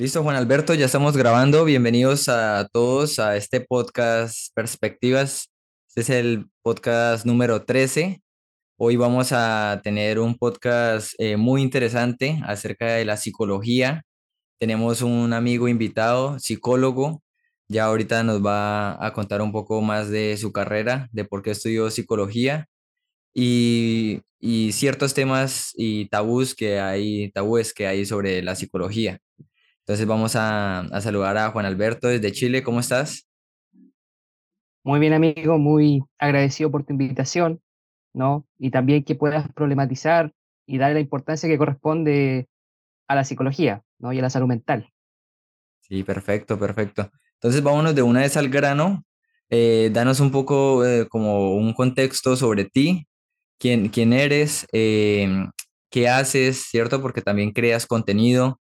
Listo, Juan Alberto, ya estamos grabando. Bienvenidos a todos a este podcast Perspectivas. Este es el podcast número 13. Hoy vamos a tener un podcast eh, muy interesante acerca de la psicología. Tenemos un amigo invitado, psicólogo. Ya ahorita nos va a contar un poco más de su carrera, de por qué estudió psicología y, y ciertos temas y tabús que hay, tabúes que hay sobre la psicología. Entonces vamos a, a saludar a Juan Alberto desde Chile. ¿Cómo estás? Muy bien, amigo, muy agradecido por tu invitación, ¿no? Y también que puedas problematizar y darle la importancia que corresponde a la psicología, ¿no? Y a la salud mental. Sí, perfecto, perfecto. Entonces vámonos de una vez al grano. Eh, danos un poco eh, como un contexto sobre ti, quién, quién eres, em, qué haces, ¿cierto? Porque también creas contenido,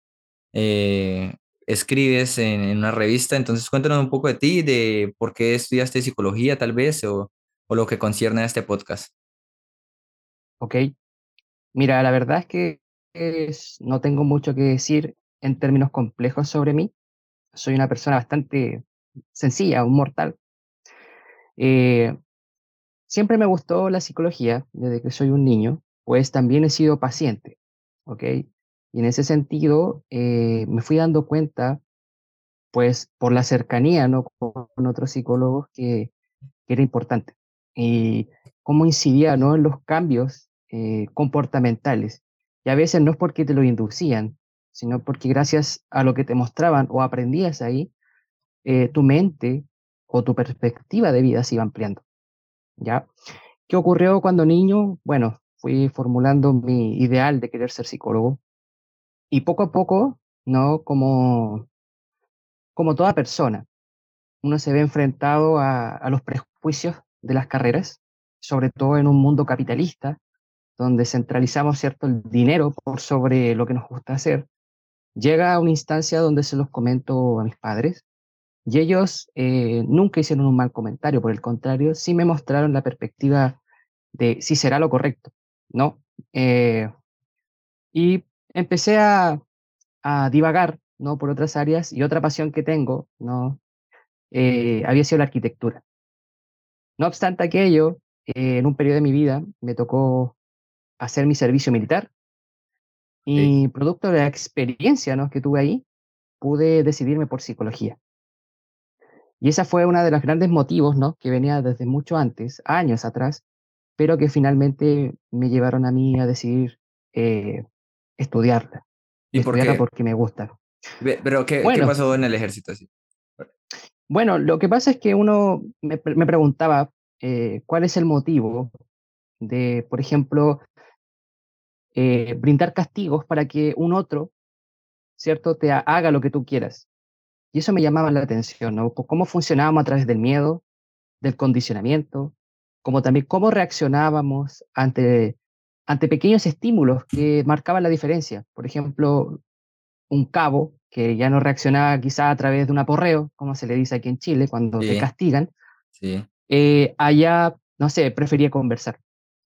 eh, escribes en, una revista. Entonces cuéntanos un poco de ti, de por qué estudiaste psicología tal vez o, o lo que concierne a este podcast. ¿Ok? Mira, la verdad es que no tengo mucho que decir en términos complejos sobre mí. Soy una persona bastante sencilla, un mortal. Eh, siempre me gustó la psicología desde que soy un niño, pues también he sido paciente, ¿ok? Y en ese sentido eh, me fui dando cuenta pues por la cercanía, ¿no? Con otros psicólogos que, que era importante. Y cómo incidía, ¿no? En los cambios eh, comportamentales. Y a veces no es porque te lo inducían, sino porque gracias a lo que te mostraban o aprendías ahí, eh, tu mente o tu perspectiva de vida se iba ampliando, ¿ya? ¿Qué ocurrió cuando niño? Bueno, fui formulando mi ideal de querer ser psicólogo y poco a poco, ¿no? Como, como toda persona, uno se ve enfrentado a, a los prejuicios de las carreras, sobre todo en un mundo capitalista, donde centralizamos cierto el dinero por sobre lo que nos gusta hacer. Llega a una instancia donde se los comento a mis padres y ellos eh, nunca hicieron un mal comentario, por el contrario, sí me mostraron la perspectiva de si será lo correcto, ¿no? Eh, y empecé a, a divagar, ¿no? Por otras áreas y otra pasión que tengo, ¿no? Eh, había sido la arquitectura. No obstante aquello, eh, en un periodo de mi vida me tocó hacer mi servicio militar Sí. y producto de la experiencia ¿no? que tuve ahí, pude decidirme por psicología. Y esa fue una de los grandes motivos ¿no? que venía desde mucho antes, años atrás, pero que finalmente me llevaron a mí a decidir eh, estudiarla. ¿Y por Estudiarla qué? porque me gusta. Pero ¿qué, qué pasó en el ejército? así? bueno, lo que pasa es que uno me, me preguntaba eh, cuál es el motivo de, por ejemplo, eh, brindar castigos para que un otro, ¿cierto?, te ha- haga lo que tú quieras. Y eso me llamaba la atención, ¿no? Cómo funcionábamos a través del miedo, del condicionamiento, como también cómo reaccionábamos ante, ante pequeños estímulos que marcaban la diferencia. Por ejemplo, un cabo que ya no reaccionaba quizá a través de un aporreo, como se le dice aquí en Chile, cuando te Sí, castigan, sí. eh, allá, no sé, prefería conversar.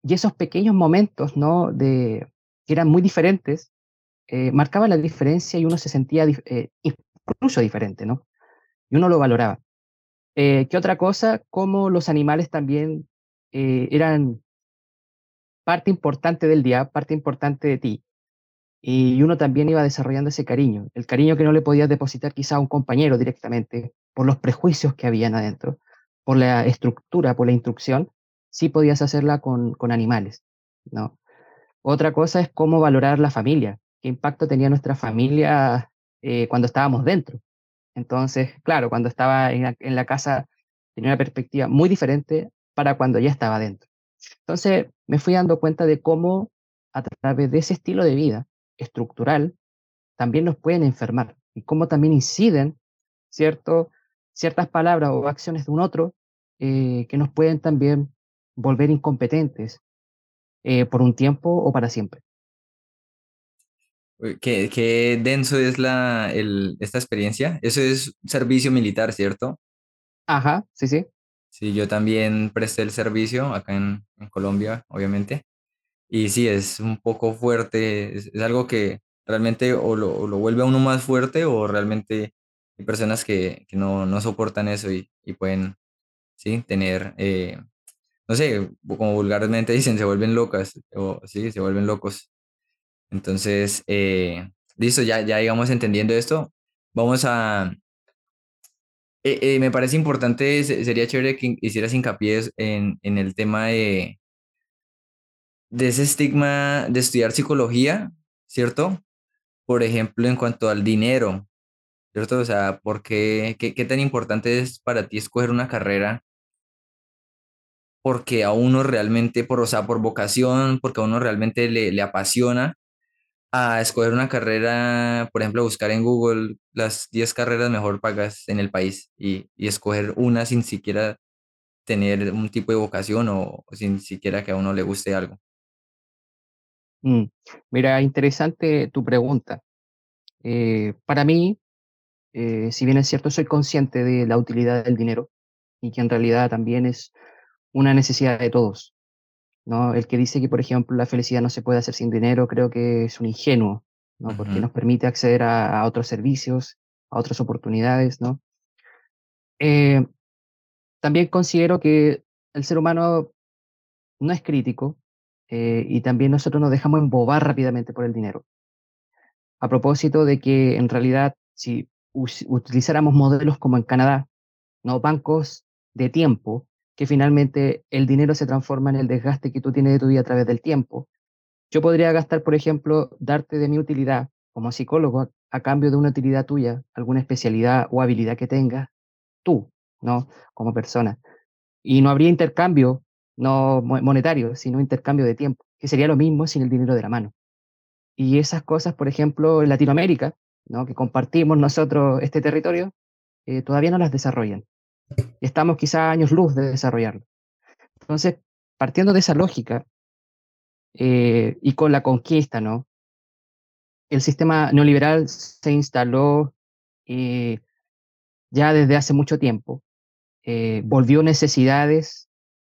Y esos pequeños momentos, ¿no? De, que eran muy diferentes, eh, marcaban la diferencia y uno se sentía eh, incluso diferente, ¿no? Y uno lo valoraba. ¿Qué otra cosa? Como los animales también eran parte importante del día, parte importante de ti. Y uno también iba desarrollando ese cariño, el cariño que no le podías depositar quizá a un compañero directamente, por los prejuicios que habían adentro, por la estructura, por la instrucción, sí podías hacerla con, con animales, ¿no? Otra cosa es cómo valorar la familia, qué impacto tenía nuestra familia eh, cuando estábamos dentro. Entonces, claro, cuando estaba en la, casa tenía una perspectiva muy diferente para cuando ya estaba dentro. Entonces, me fui dando cuenta de cómo a través de ese estilo de vida estructural también nos pueden enfermar y cómo también inciden cierto, ciertas palabras o acciones de un otro eh, que nos pueden también volver incompetentes eh, por un tiempo o para siempre. Qué, qué denso es la, el, esta experiencia. Eso es servicio militar, ¿cierto? Ajá, sí, sí. Sí, yo también presté el servicio acá en, Colombia, obviamente. Y sí, es un poco fuerte, es, algo que realmente o lo, lo vuelve a uno más fuerte o realmente hay personas que, que no, no soportan eso y, y pueden, sí, tener, eh, no sé, como vulgarmente dicen, se vuelven locas o sí, se vuelven locos. Entonces, eh, listo, ya, ya digamos entendiendo esto, vamos a... eh, eh, me parece importante, se- sería chévere que hicieras hincapié en, en el tema de, de ese estigma de estudiar psicología, ¿cierto? Por ejemplo, en cuanto al dinero, ¿cierto? O sea, ¿por qué, qué, qué tan importante es para ti escoger una carrera? Porque a uno realmente, por, o sea, por vocación, porque a uno realmente le, le apasiona a escoger una carrera, por ejemplo, buscar en Google las 10 carreras mejor pagas en el país y, y escoger una sin siquiera tener un tipo de vocación o, sin siquiera que a uno le guste algo. Mm, Mira, interesante tu pregunta. Eh, para mí, eh, si bien es cierto, soy consciente de la utilidad del dinero y que en realidad también es una necesidad de todos, ¿no? El que dice que, por ejemplo, la felicidad no se puede hacer sin dinero, creo que es un ingenuo, ¿no? Porque Ujú, nos permite acceder a, a otros servicios, a otras oportunidades, ¿no? Eh, también considero que el ser humano no es crítico eh, y también nosotros nos dejamos embobar rápidamente por el dinero. A propósito de que en realidad, si utilizáramos modelos como en Canadá, ¿no? Bancos de tiempo, que finalmente el dinero se transforma en el desgaste que tú tienes de tu vida a través del tiempo. Yo podría gastar, por ejemplo, darte de mi utilidad como psicólogo a, cambio de una utilidad tuya, alguna especialidad o habilidad que tengas tú, ¿no? Como persona. Y no habría intercambio, no mo- monetario, sino intercambio de tiempo, que sería lo mismo sin el dinero de la mano. Y esas cosas, por ejemplo, en Latinoamérica, ¿no? Que compartimos nosotros este territorio, eh, todavía no las desarrollan. Estamos quizá años luz de desarrollarlo. Entonces, partiendo de esa lógica eh, y con la conquista, ¿no? El sistema neoliberal se instaló eh, ya desde hace mucho tiempo, eh, volvió necesidades,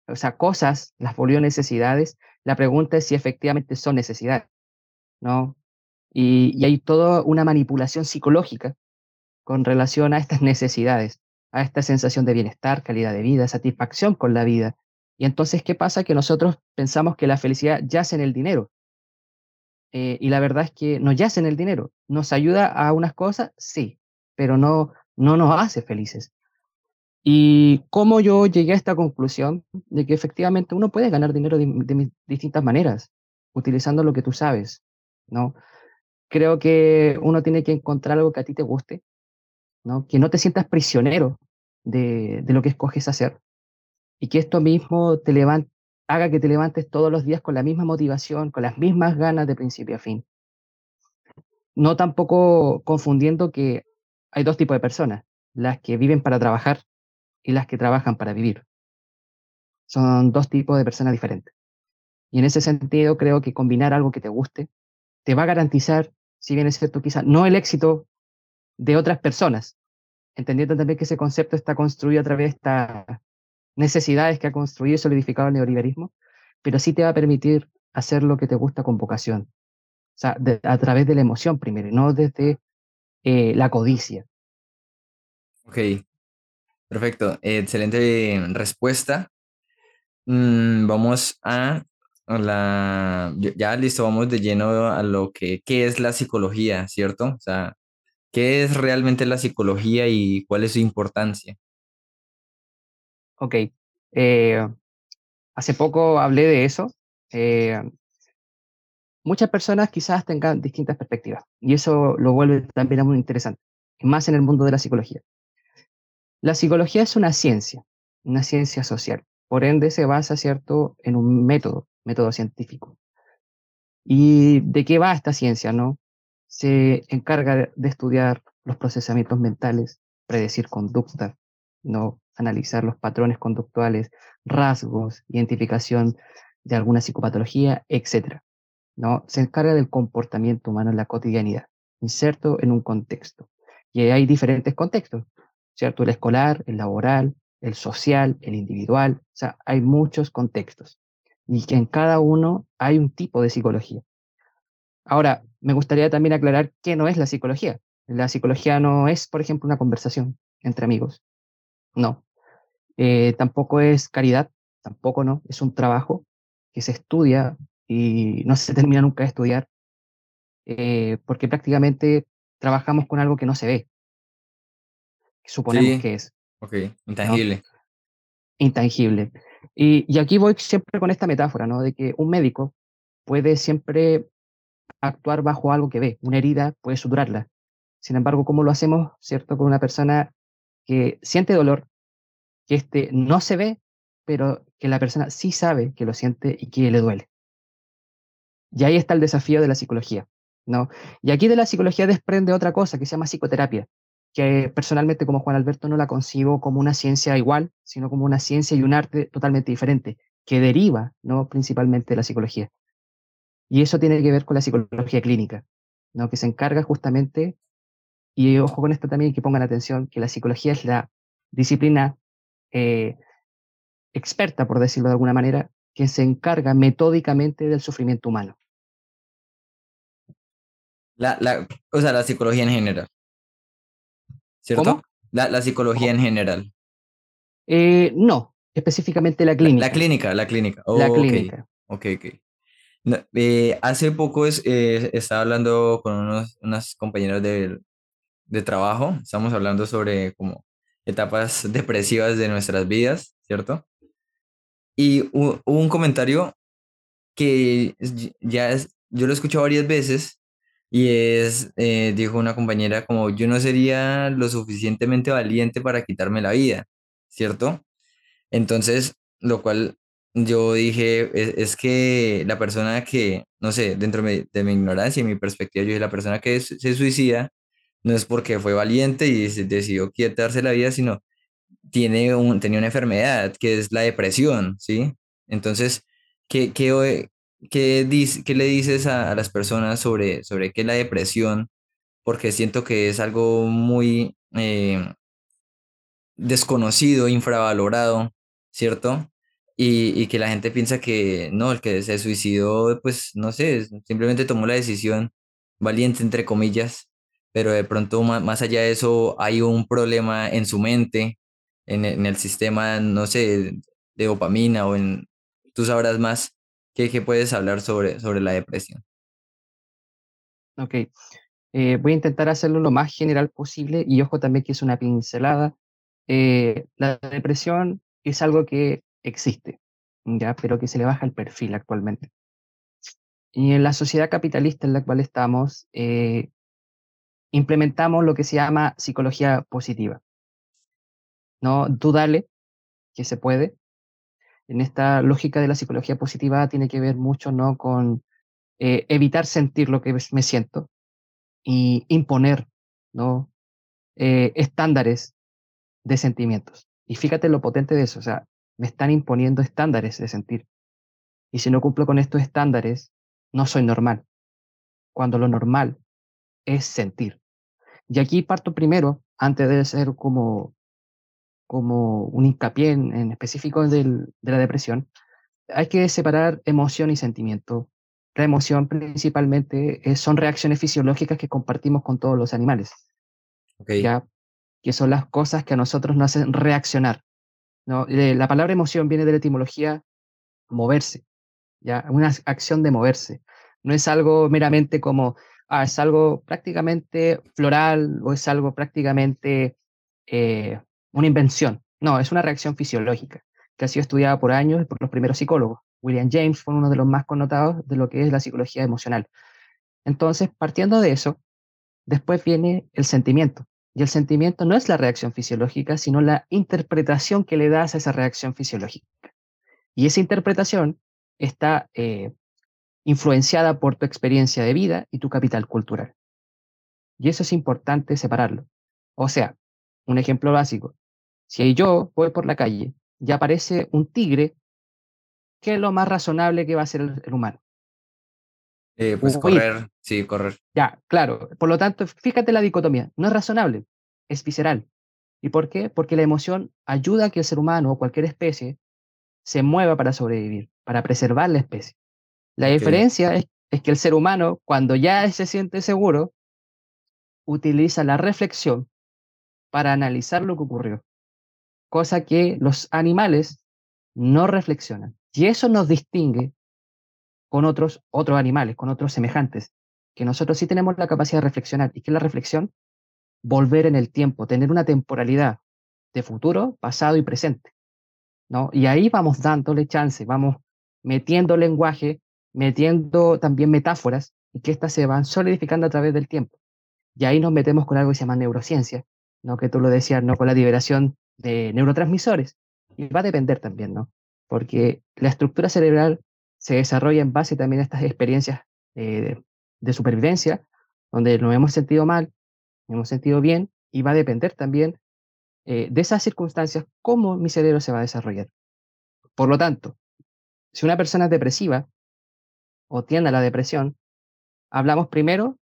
o sea, cosas, las volvió necesidades. La pregunta es si efectivamente son necesidades, ¿no? Y, y hay toda una manipulación psicológica con relación a estas necesidades, a esta sensación de bienestar, calidad de vida, satisfacción con la vida. Y entonces, ¿qué pasa? Que nosotros pensamos que la felicidad yace en el dinero. eh, y la verdad es que no yace en el dinero. ¿Nos ayuda a unas cosas? Sí, pero no, no nos hace felices. Y cómo yo llegué a esta conclusión de que efectivamente uno puede ganar dinero de, de distintas maneras, utilizando lo que tú sabes, ¿no? Creo que uno tiene que encontrar algo que a ti te guste, ¿no? Que no te sientas prisionero de, lo que escoges hacer y que esto mismo te levan- haga que te levantes todos los días con la misma motivación, con las mismas ganas de principio a fin. No tampoco confundiendo que hay dos tipos de personas, las que viven para trabajar y las que trabajan para vivir. Son dos tipos de personas diferentes. Y en ese sentido creo que combinar algo que te guste te va a garantizar, si bien es cierto quizá, no el éxito de otras personas, entendiendo también que ese concepto está construido a través de estas necesidades que ha construido y solidificado el neoliberalismo, pero sí te va a permitir hacer lo que te gusta con vocación, o sea, a través de la emoción primero, no desde eh, la codicia. Ok, perfecto. Excelente respuesta. Mm, vamos a, la... Ya listo, vamos de lleno a lo que, ¿qué es la psicología, ¿cierto? O sea, ¿qué es realmente la psicología y cuál es su importancia? Ok, eh, hace poco hablé de eso. eh, muchas personas quizás tengan distintas perspectivas y eso lo vuelve también muy interesante, más en el mundo de la psicología. La psicología es una ciencia, una ciencia social. Por ende, se basa, ¿cierto?, en un método, método científico. ¿Y de qué va esta ciencia, no? Se encarga de estudiar los procesamientos mentales, predecir conducta, no analizar los patrones conductuales, rasgos, identificación de alguna psicopatología, etcétera. ¿no? Se encarga del comportamiento humano en la cotidianidad, inserto en un contexto. Y hay diferentes contextos, ¿cierto? El escolar, el laboral, el social, el individual, o sea, hay muchos contextos. Y que en cada uno hay un tipo de psicología. Ahora, me gustaría también aclarar qué no es la psicología. La psicología no es, por ejemplo, una conversación entre amigos. No. Eh, tampoco es caridad, tampoco no. Es un trabajo que se estudia y no se termina nunca de estudiar, eh, porque prácticamente trabajamos con algo que no se ve, que suponemos Sí, que es, ok, ¿no? intangible. Intangible. Y, y aquí voy siempre con esta metáfora, ¿no? De que un médico puede siempre actuar bajo algo que ve, una herida puede suturarla. Sin embargo, ¿cómo lo hacemos, cierto? Con una persona que siente dolor, que este no se ve, pero que la persona sí sabe que lo siente y que le duele. Y ahí está el desafío de la psicología, ¿no? Y aquí de la psicología desprende otra cosa que se llama psicoterapia, que personalmente como Juan Alberto no la concibo como una ciencia igual, sino como una ciencia y un arte totalmente diferente, que deriva, ¿no? Principalmente de la psicología. Y eso tiene que ver con la psicología clínica, ¿no? Que se encarga justamente, y ojo con esto también, que pongan atención, que la psicología es la disciplina eh, experta, por decirlo de alguna manera, que se encarga metódicamente del sufrimiento humano. La, la, o sea, la psicología en general, ¿cierto? ¿Cómo? La, la psicología en general. Eh, no, específicamente la La, la clínica, clínica, la clínica. la Oh, clínica. ok, ok. Eh, hace poco es, eh, estaba hablando con unos, unas compañeras de, de trabajo, estamos hablando sobre como etapas depresivas de nuestras vidas, ¿cierto? Y hu- hubo un comentario que ya es, yo lo he escuchado varias veces y es, eh, dijo una compañera como yo no sería lo suficientemente valiente para quitarme la vida, ¿cierto? Entonces, lo cual yo dije, es, es que la persona que, no sé, dentro de mi, ignorancia y mi perspectiva, yo dije, la persona que se suicida no es porque fue valiente y decidió quitarse la vida, sino tiene un, tenía una enfermedad que es la depresión, ¿sí? Entonces, ¿qué, qué, qué, qué le dices a, a las personas sobre, sobre qué es la depresión? Porque siento que es algo muy, eh, desconocido, infravalorado, ¿cierto? Y, y que la gente piensa que no, el que se suicidó, pues no sé, simplemente tomó la decisión valiente, entre comillas, pero de pronto ma- más allá de eso hay un problema en su mente, en, en el sistema, no sé, de dopamina o en, tú sabrás más, ¿qué, qué puedes hablar sobre, sobre la depresión? Ok, eh, voy a intentar hacerlo lo más general posible y ojo también que es una pincelada. Eh, la depresión es algo que existe, ¿ya? Pero que se le baja el perfil actualmente. Y en la sociedad capitalista en la cual estamos, eh, implementamos lo que se llama psicología positiva, ¿no? Tú que se puede. En esta lógica de la psicología positiva tiene que ver mucho, ¿no? Con eh, evitar sentir lo que me siento y imponer, ¿no? Eh, estándares de sentimientos. Y fíjate lo potente de eso, o sea, me están imponiendo estándares de sentir. Y si no cumplo con estos estándares, no soy normal, cuando lo normal es sentir. Y aquí parto primero, antes de ser como, como un hincapié en, en específico del- de la depresión, hay que separar emoción y sentimiento. La emoción principalmente eh, son reacciones fisiológicas que compartimos con todos los animales. Que son las cosas que a nosotros nos hacen reaccionar. La palabra emoción viene de la etimología moverse, ¿ya? Una ac- acción de moverse. No es algo meramente como, ah, es algo prácticamente floral o es algo prácticamente eh, una invención. No, es una reacción fisiológica que ha sido estudiada por años por los primeros psicólogos. William James fue uno de los más connotados de lo que es la psicología emocional. Entonces, partiendo de eso, después viene el sentimiento. Y el sentimiento no es la reacción fisiológica, sino la interpretación que le das a esa reacción fisiológica. Y esa interpretación está eh, influenciada por tu experiencia de vida y tu capital cultural. Y eso es importante separarlo. O sea, un ejemplo básico. Si yo voy por la calle y aparece un tigre, ¿qué es lo más razonable que va a el, el humano? Eh, pues Huir. correr, sí, correr. Ya, claro. Por lo tanto, fíjate la dicotomía. No es razonable, es visceral. ¿Y por qué? Porque la emoción ayuda a que el ser humano o cualquier especie se mueva para sobrevivir, para preservar la especie. La diferencia es es que el ser humano, cuando ya se siente seguro, utiliza la reflexión para analizar lo que ocurrió, cosa que los animales no reflexionan. Y eso nos distingue con otros, otros animales, con otros semejantes, que nosotros sí tenemos la capacidad de reflexionar. ¿Y qué es la reflexión? Volver en el tiempo, tener una temporalidad de futuro, pasado y presente. ¿no? Y ahí vamos dándole chance, vamos metiendo lenguaje, metiendo también metáforas, y que éstas se van solidificando a través del tiempo. Y ahí nos metemos con algo que se llama neurociencia, ¿no? que tú lo decías, ¿no? con la liberación de neurotransmisores. Y va a depender también, ¿no? Porque la estructura cerebral se desarrolla en base también a estas experiencias eh, de supervivencia, donde nos hemos sentido mal, nos hemos sentido bien, y va a depender también eh, de esas circunstancias cómo mi cerebro se va a desarrollar. Por lo tanto, si una persona es depresiva o tiende a la depresión, hablamos primero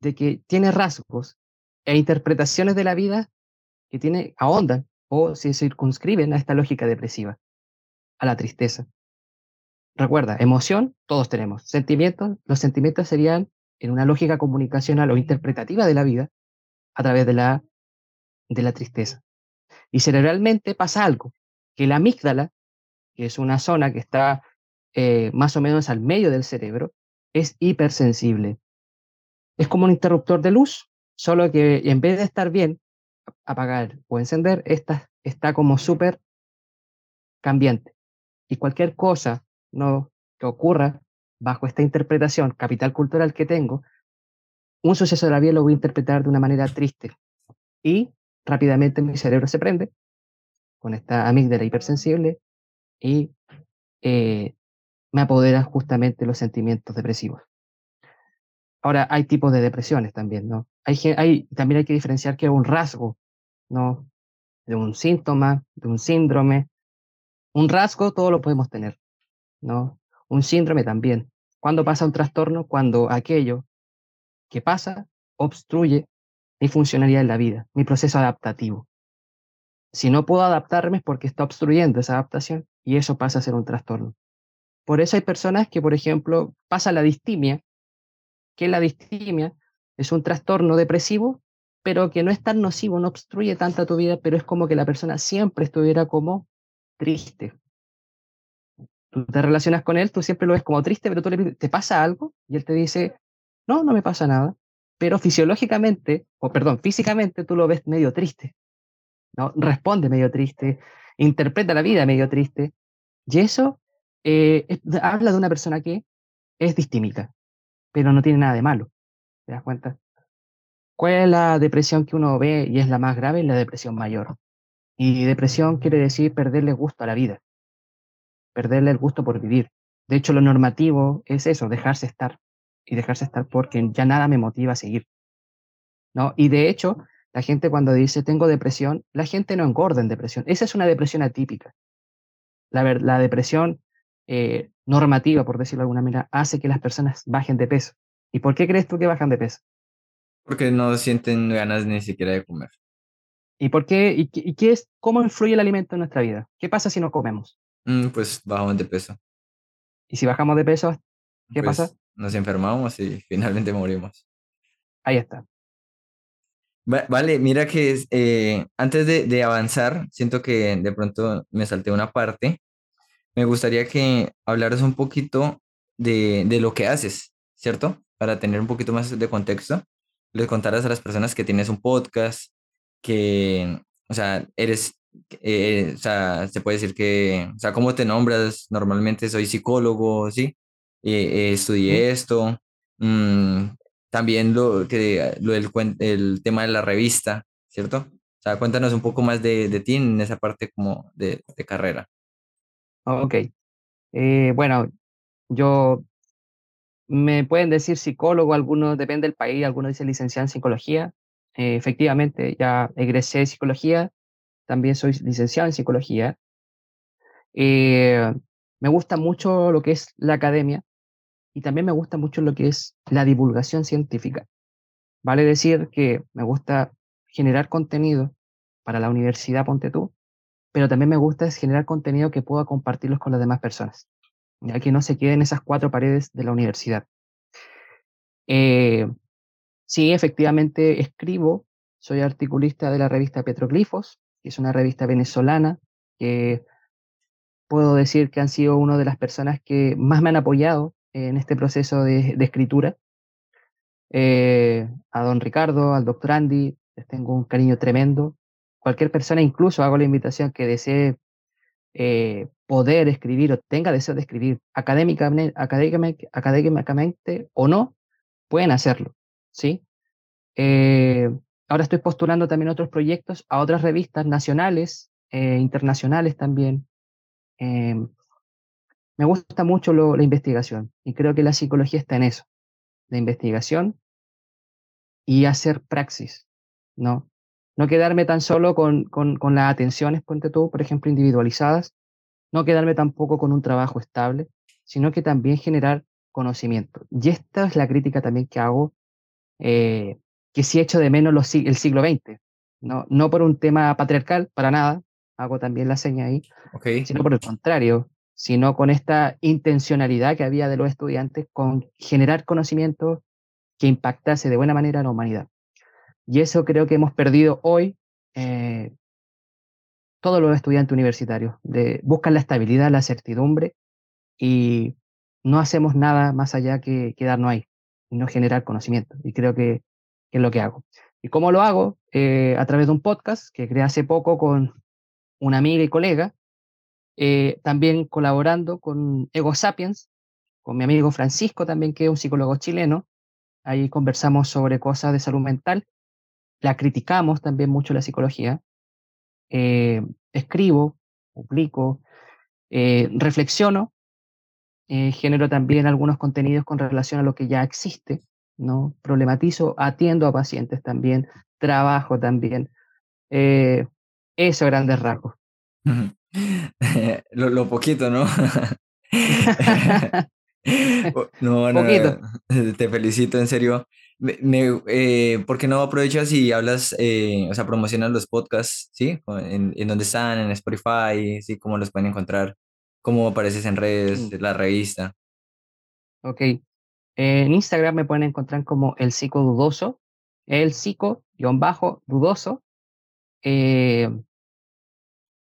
de que tiene rasgos e interpretaciones de la vida que tiene ahondan o se circunscriben a esta lógica depresiva, a la tristeza. Recuerda, emoción, todos tenemos. Sentimientos, los sentimientos serían en una lógica comunicacional o interpretativa de la vida a través de la, de la tristeza. Y cerebralmente pasa algo, que la amígdala, que es una zona que está eh, más o menos al medio del cerebro, es hipersensible. Es como un interruptor de luz, solo que en vez de estar bien, apagar o encender, esta está como súper cambiante. Y cualquier cosa no, que ocurra bajo esta interpretación capital cultural que tengo, un suceso de la vida lo voy a interpretar de una manera triste. Y rápidamente mi cerebro se prende con esta amígdala hipersensible y eh, me apoderan justamente los sentimientos depresivos. Ahora, hay tipos de depresiones también, ¿no? Hay, hay, también hay que diferenciar que es un rasgo, ¿no? De un síntoma, de un síndrome. Un rasgo todo lo podemos tener, ¿no? Un síndrome también. ¿Cuándo pasa un trastorno? Cuando aquello que pasa obstruye mi funcionalidad en la vida, mi proceso adaptativo. Si no puedo adaptarme es porque está obstruyendo esa adaptación y eso pasa a ser un trastorno. Por eso hay personas que, por ejemplo, pasa la distimia, que la distimia es un trastorno depresivo, pero que no es tan nocivo, no obstruye tanta tu vida, pero es como que la persona siempre estuviera como triste. Tú te relacionas con él, tú siempre lo ves como triste, pero tú le ¿te pasa algo? Y él te dice, no, no me pasa nada. Pero fisiológicamente, o perdón, físicamente tú lo ves medio triste. ¿no? Responde medio triste, interpreta la vida medio triste. Y eso eh, habla de una persona que es distímica, pero no tiene nada de malo. ¿Te das cuenta? ¿Cuál es la depresión que uno ve y es la más grave? La depresión mayor. Y depresión quiere decir perderle gusto a la vida, perderle el gusto por vivir. De hecho, lo normativo es eso, dejarse estar y dejarse estar porque ya nada me motiva a seguir. ¿no? Y de hecho, la gente cuando dice tengo depresión, la gente no engorda en depresión. Esa es una depresión atípica. La, la depresión eh, normativa, por decirlo de alguna manera, hace que las personas bajen de peso. ¿Y por qué crees tú que bajan de peso? Porque no sienten ganas ni siquiera de comer. ¿Y por qué? ¿Y, qué es, cómo influye el alimento en nuestra vida? ¿Qué pasa si no comemos? Mm, pues bajamos de peso. ¿Y si bajamos de peso, qué pues, pasa? Nos enfermamos y finalmente morimos. Ahí está. Vale, mira que eh, antes de, de, avanzar, siento que de pronto me salté una parte me gustaría que hablaras un poquito de, de, lo que haces, ¿cierto? Para tener un poquito más de contexto, les contaras a las personas que tienes un podcast, que, o sea, eres, eh, o sea, se puede decir que, o sea, ¿cómo te nombras? Normalmente soy psicólogo, ¿sí? Eh, estudié esto. Mm, también lo, que, lo del el tema de la revista, ¿cierto? O sea, cuéntanos un poco más de, de ti en esa parte como de, de carrera. Ok. Eh, bueno, yo me pueden decir psicólogo, algunos depende del país, algunos dicen licenciado en psicología. Eh, efectivamente, ya egresé de psicología, también soy licenciado en psicología. Eh, me gusta mucho lo que es la academia y también me gusta mucho lo que es la divulgación científica. Vale decir que me gusta generar contenido para la universidad, ponte tú, pero también me gusta generar contenido que pueda compartirlos con las demás personas, ya que no se queden esas cuatro paredes de la universidad. Eh, sí, efectivamente escribo, soy articulista de la revista Petroglifos, que es una revista venezolana que puedo decir que han sido una de las personas que más me han apoyado en este proceso de, escritura. Eh, a don Ricardo, al doctor Andy, les tengo un cariño tremendo. Cualquier persona, incluso hago la invitación que desee eh, poder escribir o tenga deseo de escribir académicamente, académicamente, o no, pueden hacerlo, ¿sí? Eh, ahora estoy postulando también otros proyectos a otras revistas nacionales, eh, internacionales también. Em, me gusta mucho la investigación y creo que la psicología está en eso, la investigación y hacer praxis, ¿no? No quedarme tan solo con, con, con las atenciones, ponte tú, por ejemplo, individualizadas, no quedarme tampoco con un trabajo estable, sino que también generar conocimiento. Y esta es la crítica también que hago, eh, que sí echo de menos los, el siglo XX, ¿no? no por un tema patriarcal, para nada, hago también la seña ahí, sino por el contrario, sino con esta intencionalidad que había de los estudiantes con generar conocimiento que impactase de buena manera a la humanidad. Y eso creo que hemos perdido hoy eh, todos los estudiantes universitarios. De, buscan la estabilidad, la certidumbre y no hacemos nada más allá que quedarnos ahí y no generar conocimiento. Y creo que, es lo que hago. ¿Y cómo lo hago? Eh, a través de un podcast que creé hace poco con una amiga y colega, eh, también colaborando con Ego Sapiens, con mi amigo Francisco también, que es un psicólogo chileno. Ahí conversamos sobre cosas de salud mental la criticamos también mucho la psicología. Eh, escribo, publico, eh, reflexiono, genero también algunos contenidos con relación a lo que ya existe, ¿no? Problematizo, atiendo a pacientes también, trabajo también. eso, grandes rasgos. lo, lo poquito, ¿no? no, no, te felicito, en serio. Me, eh, ¿Por qué no aprovechas y hablas, eh, o sea, promocionas los podcasts, ¿sí? En, en dónde están, en Spotify, ¿sí? ¿Cómo los pueden encontrar? ¿Cómo apareces en redes, de la revista? Ok. En Instagram me pueden encontrar como el psico dudoso, el psico-dudoso. Eh,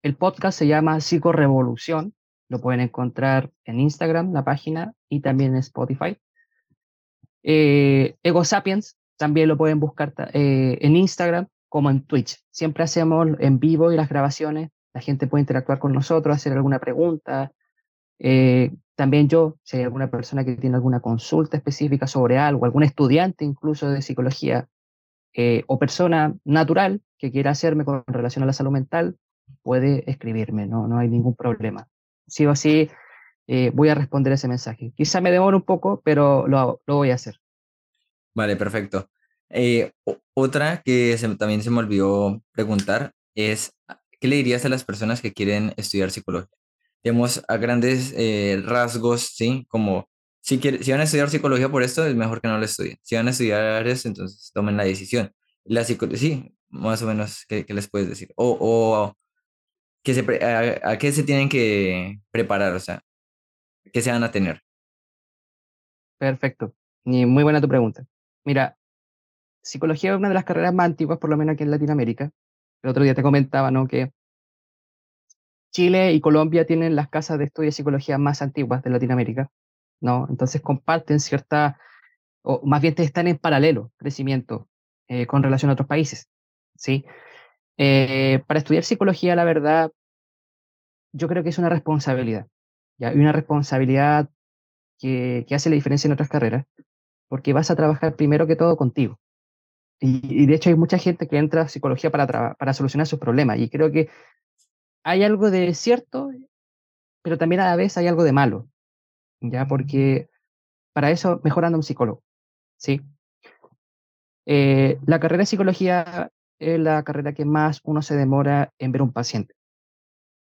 el podcast se llama Psico Revolución. Lo pueden encontrar en Instagram, la página, y también en Spotify. Eh, Ego Sapiens también lo pueden buscar eh, en Instagram como en Twitch. Siempre hacemos en vivo y las grabaciones. La gente puede interactuar con nosotros, hacer alguna pregunta. Eh, también yo, si hay alguna persona que tiene alguna consulta específica sobre algo, algún estudiante incluso de psicología o persona natural que quiera hacerme con relación a la salud mental, puede escribirme, no, no hay ningún problema. Sí o sí, eh, voy a responder ese mensaje. Quizá me demore un poco, pero lo, lo voy a hacer. Vale, perfecto. Eh, otra que también se me olvidó preguntar es, ¿qué le dirías a las personas que quieren estudiar psicología? Tenemos a grandes eh, rasgos, ¿sí? Como, si, si van a estudiar psicología por esto, es mejor que no lo estudien. Si van a estudiar eso, entonces tomen la decisión. La sí, más o menos, ¿qué, qué les puedes decir? O, o que se a, a, qué se tienen que preparar? O sea, que se van a tener? Perfecto. Y muy buena tu pregunta. Mira, psicología es una de las carreras más antiguas, por lo menos aquí en Latinoamérica. El otro día te comentaba, ¿no? Que Chile y Colombia tienen las casas de estudio de psicología más antiguas de Latinoamérica, ¿no? Entonces comparten cierta, o más bien están en paralelo crecimiento eh, con relación a otros países, ¿sí? Eh, para estudiar psicología, la verdad, yo creo que es una responsabilidad. ¿ya? Y una responsabilidad que, que, hace la diferencia en otras carreras, porque vas a trabajar primero que todo contigo. Y, de hecho hay mucha gente que entra a psicología para, para solucionar sus problemas, y creo que hay algo de cierto, pero también a la vez hay algo de malo, ¿ya? Porque para eso mejorando un psicólogo, ¿sí? Eh, la carrera de psicología es la carrera que más uno se demora en ver un paciente.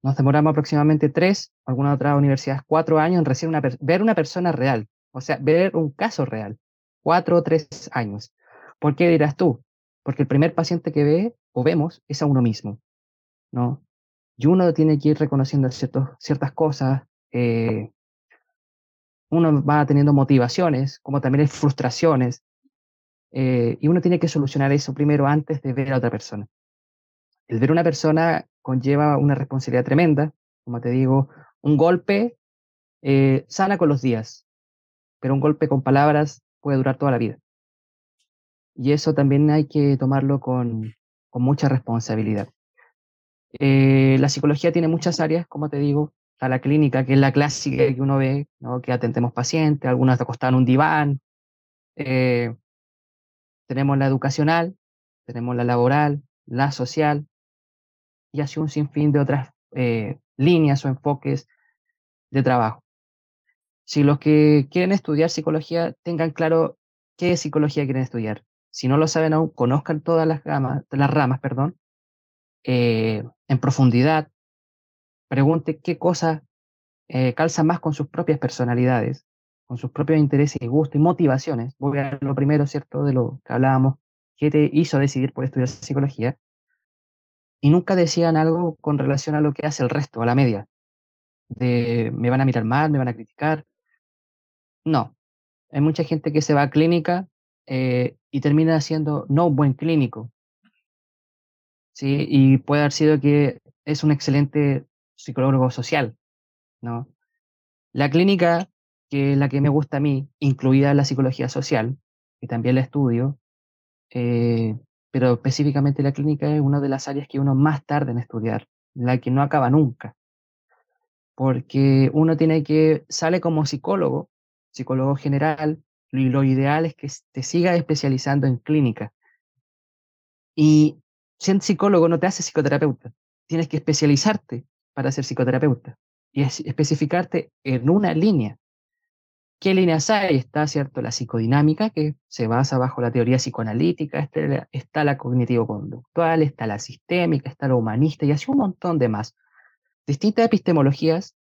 Nos demoramos aproximadamente tres, algunas otras universidades cuatro años en recibir una, ver una persona real, o sea, ver un caso real. Cuatro o tres años. ¿Por qué dirás tú? Porque el primer paciente que ve o vemos es a uno mismo, ¿no? Y uno tiene que ir reconociendo ciertas cosas. Eh, uno va teniendo motivaciones, como también hay frustraciones, eh, y uno tiene que solucionar eso primero antes de ver a otra persona. El ver a una persona conlleva una responsabilidad tremenda, como te digo, un golpe eh, sana con los días, pero un golpe con palabras puede durar toda la vida. Y eso también hay que tomarlo con mucha responsabilidad. Eh, la psicología tiene muchas áreas, como te digo, está la clínica, que es la clásica que uno ve, que atendemos pacientes, algunos acostados en un diván. Eh, tenemos la educacional, tenemos la laboral, la social, y así un sinfín de otras eh, líneas o enfoques de trabajo. Si los que quieren estudiar psicología tengan claro qué psicología quieren estudiar. Si no lo saben aún, conozcan todas las, las ramas, perdón, eh, en profundidad, pregunte qué cosa eh, calza más con sus propias personalidades, con sus propios intereses y gustos y motivaciones. Voy a lo primero, ¿cierto?, de lo que hablábamos, qué te hizo decidir por estudiar psicología. Y nunca decían algo con relación a lo que hace el resto, a la media. Me van a mirar mal, me van a criticar. No. Hay mucha gente que se va a clínica eh, y termina siendo no buen clínico. ¿Sí? Y puede haber sido que es un excelente psicólogo social, ¿no? La clínica, que es la que me gusta a mí, incluida la psicología social, y también la estudio, eh, pero específicamente la clínica es una de las áreas que uno más tarda en estudiar, la que no acaba nunca. Porque uno tiene que, sale como psicólogo, psicólogo general, y lo ideal es que te siga especializando en clínica. Y siendo psicólogo no te hace psicoterapeuta. Tienes que especializarte para ser psicoterapeuta y especificarte en una línea. ¿Qué líneas hay? Está, ¿cierto? La psicodinámica, que se basa bajo la teoría psicoanalítica, está, está la cognitivo-conductual, está la sistémica, está la humanista y así un montón de más. Distintas epistemologías,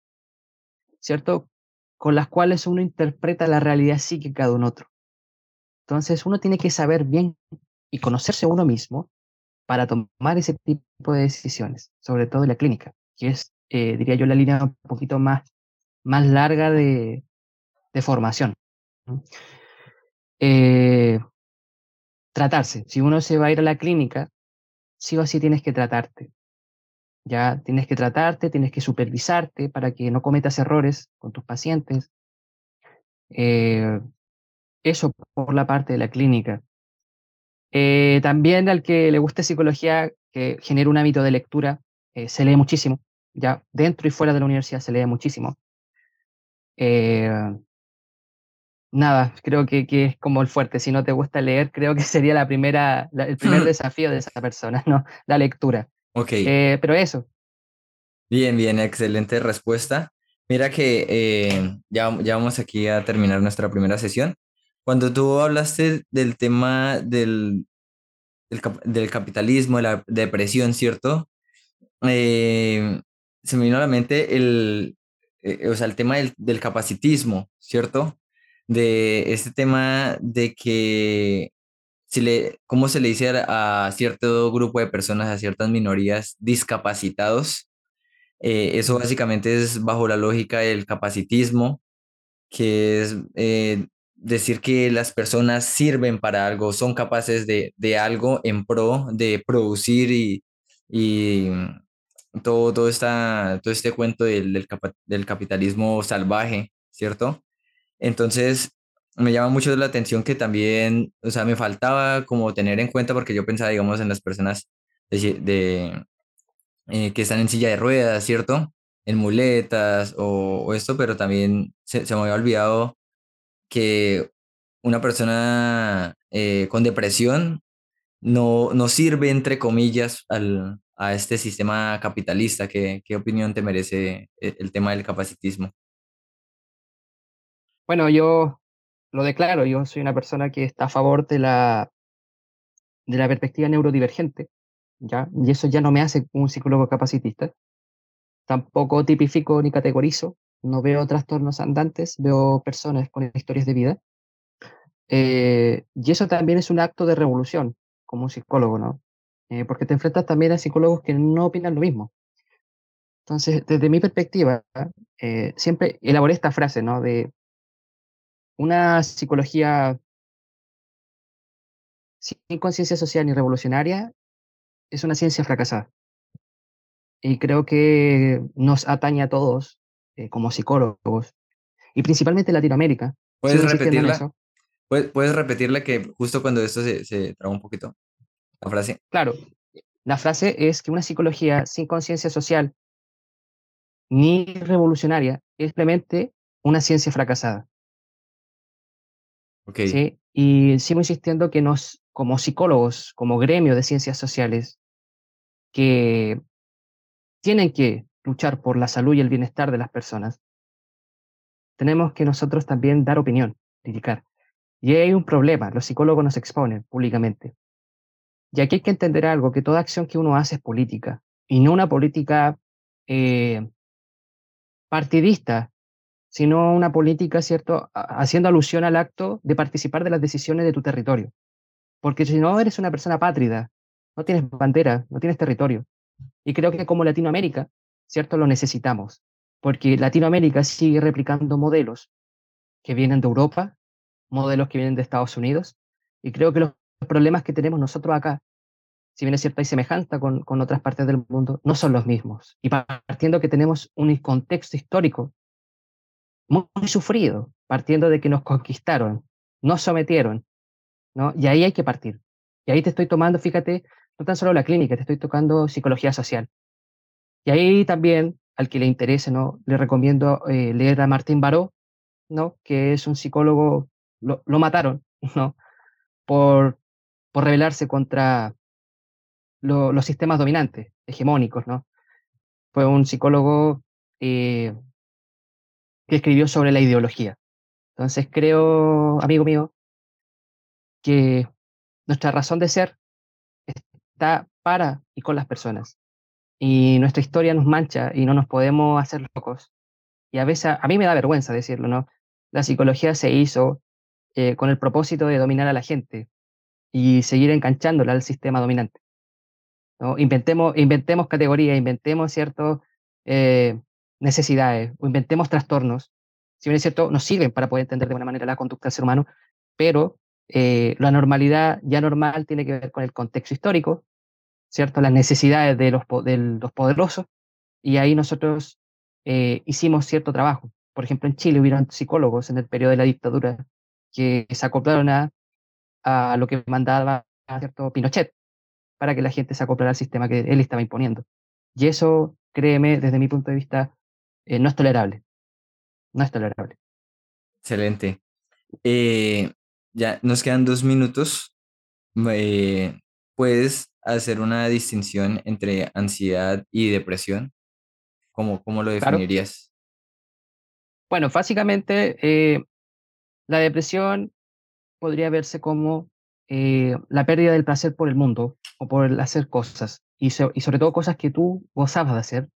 ¿cierto? Con las cuales uno interpreta la realidad psíquica de un otro. Entonces uno tiene que saber bien y conocerse uno mismo para tomar ese tipo de decisiones, sobre todo en la clínica, que es, eh, diría yo, la línea un poquito más, más larga de, de formación. Eh, tratarse. Si uno se va a ir a la clínica, sí o sí tienes que tratarte. Ya tienes que tratarte, tienes que supervisarte para que no cometas errores con tus pacientes. Eh, eso por la parte de la clínica. Eh, también al que le guste psicología, que genera un hábito de lectura, eh, se lee muchísimo, ya dentro y fuera de la universidad se lee muchísimo. Eh, nada, creo que, que, es como el fuerte. Si no te gusta leer, creo que sería la primera, el primer desafío de esa persona, ¿no? La lectura. Ok. pero eso. Bien, bien, excelente respuesta. Mira que ya, ya vamos aquí a terminar nuestra primera sesión. Cuando tú hablaste del tema del, del, capitalismo, de la depresión, ¿cierto? Eh, se me vino a la mente el, eh, o sea, el tema del, del, capacitismo, ¿cierto? De este tema de que, si le, ¿cómo se le dice a, cierto grupo de personas, a ciertas minorías discapacitados? Eh, eso básicamente es bajo la lógica del capacitismo, que es decir que las personas sirven para algo, son capaces de, algo en pro de producir y, y todo, todo, esta, todo este cuento del, del, capitalismo salvaje, ¿cierto? Entonces, me llama mucho la atención que también, o sea, me faltaba como tener en cuenta porque yo pensaba, digamos, en las personas de, eh, que están en silla de ruedas, ¿cierto? En muletas o, esto, pero también se, se me había olvidado que una persona eh, con depresión no, no sirve, entre comillas, al, a este sistema capitalista. ¿Qué, ¿Qué, opinión te merece eh, el tema del capacitismo? Bueno, yo lo declaro, yo soy una persona que está a favor de la, de la perspectiva neurodivergente, ¿ya? y eso ya no me hace un psicólogo capacitista. Tampoco tipifico ni categorizo no veo trastornos andantes, veo personas con historias de vida. Eh, y eso también es un acto de revolución como psicólogo, ¿no? Eh, porque te enfrentas también a psicólogos que no opinan lo mismo. Entonces, desde mi perspectiva, eh, siempre elaboré esta frase, ¿no? De una psicología sin conciencia social ni revolucionaria es una ciencia fracasada. Y creo que nos atañe a todos eh, como psicólogos y principalmente en Latinoamérica. ¿Puedes repetirla? ¿Puedes, repetirla que justo cuando esto se, se traba un poquito? La frase. Claro, la frase es que una psicología sin conciencia social ni revolucionaria es simplemente una ciencia fracasada. Ok. ¿sí? Y sigo insistiendo que nos, como psicólogos, como gremio de ciencias sociales, que tienen que luchar por la salud y el bienestar de las personas, tenemos que nosotros también dar opinión, criticar. Y hay un problema, los psicólogos nos exponen públicamente. Y aquí hay que entender algo, que toda acción que uno hace es política, y no una política eh, partidista, sino una política, ¿cierto?, haciendo alusión al acto de participar de las decisiones de tu territorio. Porque si no eres una persona pátrida, no tienes bandera, no tienes territorio. Y creo que como Latinoamérica, ¿cierto?, lo necesitamos. Porque Latinoamérica sigue replicando modelos que vienen de Europa, modelos que vienen de Estados Unidos, y creo que los problemas que tenemos nosotros acá, si bien es cierto hay semejanza con, con otras partes del mundo, no son los mismos. Y partiendo que tenemos un contexto histórico muy, muy sufrido, partiendo de que nos conquistaron, nos sometieron, ¿no? Y ahí hay que partir. Y ahí te estoy tomando, fíjate, no tan solo la clínica, te estoy tocando psicología social. Y ahí también, al que le interese, ¿no? Le recomiendo eh, leer a Martín Baró, ¿no? Que es un psicólogo, lo, lo mataron, ¿no? Por, por rebelarse contra lo- los sistemas dominantes, hegemónicos, ¿no? Fue un psicólogo eh, que escribió sobre la ideología. Entonces creo, amigo mío, que nuestra razón de ser está para y con las personas. Y nuestra historia nos mancha y no nos podemos hacer locos. Y a veces, a mí me da vergüenza decirlo, ¿no? La psicología se hizo eh, con el propósito de dominar a la gente y seguir enganchándola al sistema dominante. ¿no? Inventemos, inventemos categorías, inventemos ciertas necesidades o inventemos trastornos. Si bien es cierto, nos sirven para poder entender de buena manera la conducta del ser humano, pero eh, la normalidad ya normal tiene que ver con el contexto histórico, ¿cierto? Las necesidades de los, de los poderosos, y ahí nosotros eh, hicimos cierto trabajo. Por ejemplo, en Chile hubieron psicólogos en el periodo de la dictadura que se acoplaron a, a lo que mandaba ¿cierto? Pinochet para que la gente se acoplara al sistema que él estaba imponiendo. Y eso, créeme, desde mi punto de vista, eh, no es tolerable. No es tolerable. Excelente. Eh, ya nos quedan dos minutos. Eh, ¿puedes hacer una distinción entre ansiedad y depresión? ¿Cómo, cómo lo Claro. definirías? Bueno, básicamente, eh, la depresión podría verse como eh, la pérdida del placer por el mundo o por el hacer cosas, y, so- y sobre todo cosas que tú gozabas de hacer.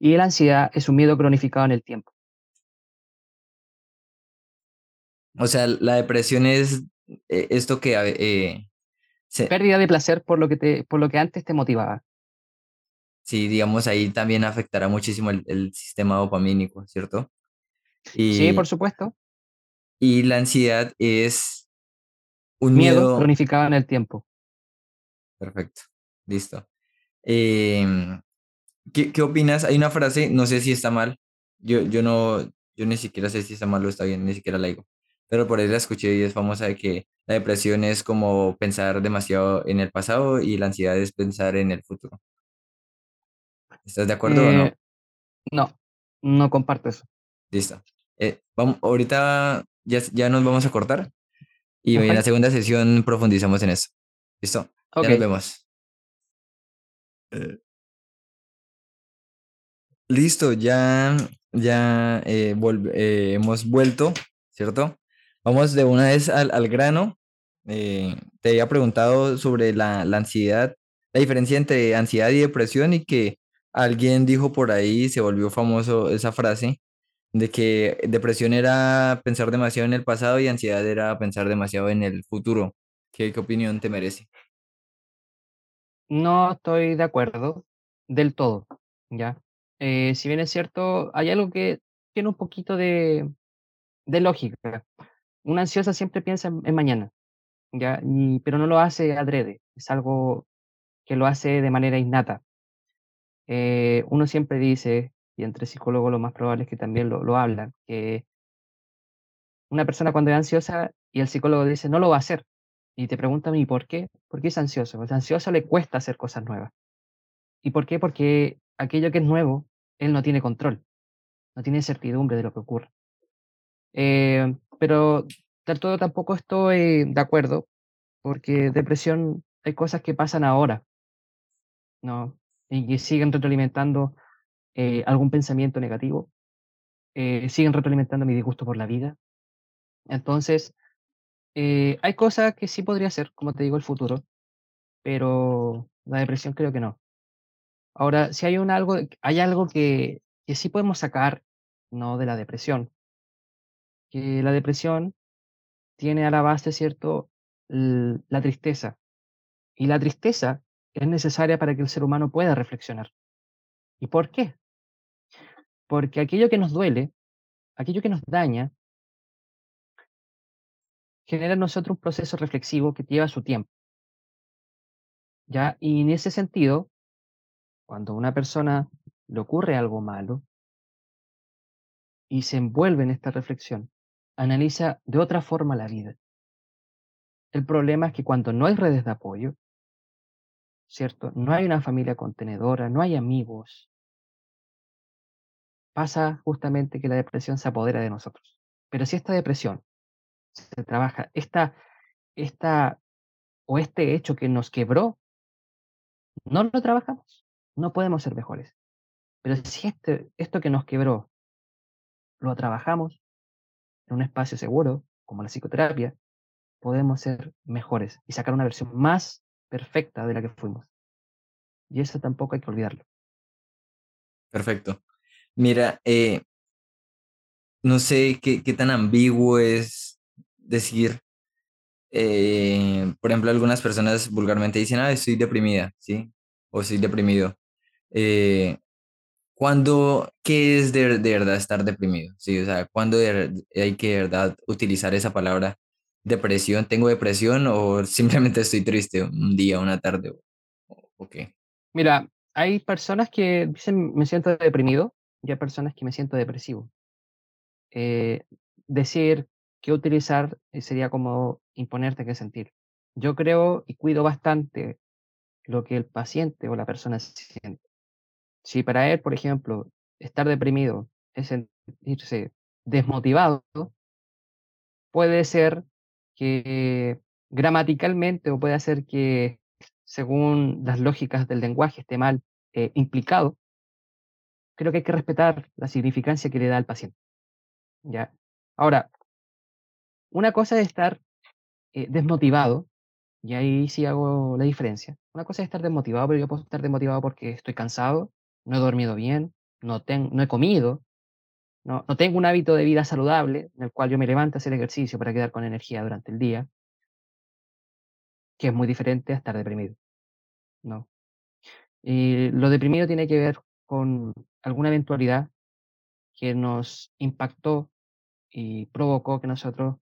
Y la ansiedad es un miedo cronificado en el tiempo. O sea, la depresión es eh, esto que eh, Pérdida de placer por lo que, te, por lo que antes te motivaba. sí, digamos, ahí también afectará muchísimo el, el sistema dopamínico, ¿cierto? Sí, por supuesto. y la ansiedad es un Miedo miedo. cronificado en el tiempo. Perfecto, listo. Em, ¿qué, qué opinas? Hay una frase, no sé si está mal, yo, yo no, yo ni siquiera sé si está mal o está bien, ni siquiera la digo, pero por ahí la escuché y es famosa de que la depresión es como pensar demasiado en el pasado y la ansiedad es pensar en el futuro. ¿Estás de acuerdo o no? Eh, no, no comparto eso. Listo. Eh, vamos, ahorita ya, ya nos vamos a cortar y en la segunda sesión profundizamos en eso. ¿Listo? Ya Ok. nos vemos. Eh, Listo, ya, ya hemos vuelto, ¿cierto? Vamos de una vez al, al grano. Eh, te había preguntado sobre la, ansiedad, la diferencia entre ansiedad y depresión y que alguien dijo por ahí, se volvió famoso esa frase, de que depresión era pensar demasiado en el pasado y ansiedad era pensar demasiado en el futuro. ¿Qué, opinión te merece? No estoy de acuerdo del todo, ¿ya? Eh, si bien es cierto, hay algo que tiene un poquito de, lógica. Una ansiosa siempre piensa en, en mañana, ¿ya? Pero no lo hace adrede, es algo que lo hace de manera innata. Eh, uno siempre dice, y entre psicólogos lo más probable es que también lo, lo hablan, que una persona cuando es ansiosa y el psicólogo dice no lo va a hacer, y te preguntan, ¿y por qué? ¿Por qué es ansioso? Pues ansioso le cuesta hacer cosas nuevas. ¿Y por qué? Porque aquello que es nuevo, él no tiene control, no tiene certidumbre de lo que ocurre. Eh, pero todo tampoco estoy de acuerdo, porque depresión hay cosas que pasan ahora, ¿no? Y que siguen retroalimentando eh, algún pensamiento negativo, eh, siguen retroalimentando mi disgusto por la vida. Entonces, eh, hay cosas que sí podría ser, como te digo, el futuro, pero la depresión creo que no. Ahora, si hay un algo, hay algo que, que sí podemos sacar, no de la depresión, que la depresión tiene a la base, ¿cierto?, la tristeza. Y la tristeza es necesaria para que el ser humano pueda reflexionar. ¿Y por qué? Porque aquello que nos duele, aquello que nos daña, genera en nosotros un proceso reflexivo que lleva su tiempo. ¿Ya? Y en ese sentido, cuando a una persona le ocurre algo malo y se envuelve en esta reflexión, analiza de otra forma la vida. El problema es que cuando no hay redes de apoyo, ¿cierto? No hay una familia contenedora, no hay amigos, pasa justamente que la depresión se apodera de nosotros. Pero si esta depresión se trabaja, esta, esta o este hecho que nos quebró, no lo trabajamos, no podemos ser mejores. Pero si este, esto que nos quebró lo trabajamos en un espacio seguro, como la psicoterapia, podemos ser mejores y sacar una versión más perfecta de la que fuimos. Y eso tampoco hay que olvidarlo. Perfecto. Mira, eh, no sé qué, tan ambiguo es decir, eh, por ejemplo, algunas personas vulgarmente dicen, ah, estoy deprimida, ¿sí? O estoy deprimido. Eh, ¿Cuándo, qué es de, de verdad estar deprimido? ¿Sí? O sea, ¿cuándo hay que de verdad utilizar esa palabra depresión? ¿Tengo depresión o simplemente estoy triste un día, una tarde? ¿O, o qué? Mira, hay personas que dicen me siento deprimido y hay personas que me siento depresivo. Eh, decir qué utilizar eh, sería como imponerte qué sentir. Yo creo y cuido bastante lo que el paciente o la persona siente. Si para él, por ejemplo, estar deprimido es sentirse desmotivado, puede ser que gramaticalmente o puede ser que según las lógicas del lenguaje esté mal eh, implicado, creo que hay que respetar la significancia que le da al paciente. ¿ya? Ahora, una cosa es estar eh, desmotivado, y ahí sí hago la diferencia. Una cosa es estar desmotivado, pero yo puedo estar desmotivado porque estoy cansado, no he dormido bien, no, ten- no he comido, no, no tengo un hábito de vida saludable en el cual yo me levanto a hacer ejercicio para quedar con energía durante el día, que es muy diferente a estar deprimido. ¿no? Y lo deprimido tiene que ver con alguna eventualidad que nos impactó y provocó que nosotros,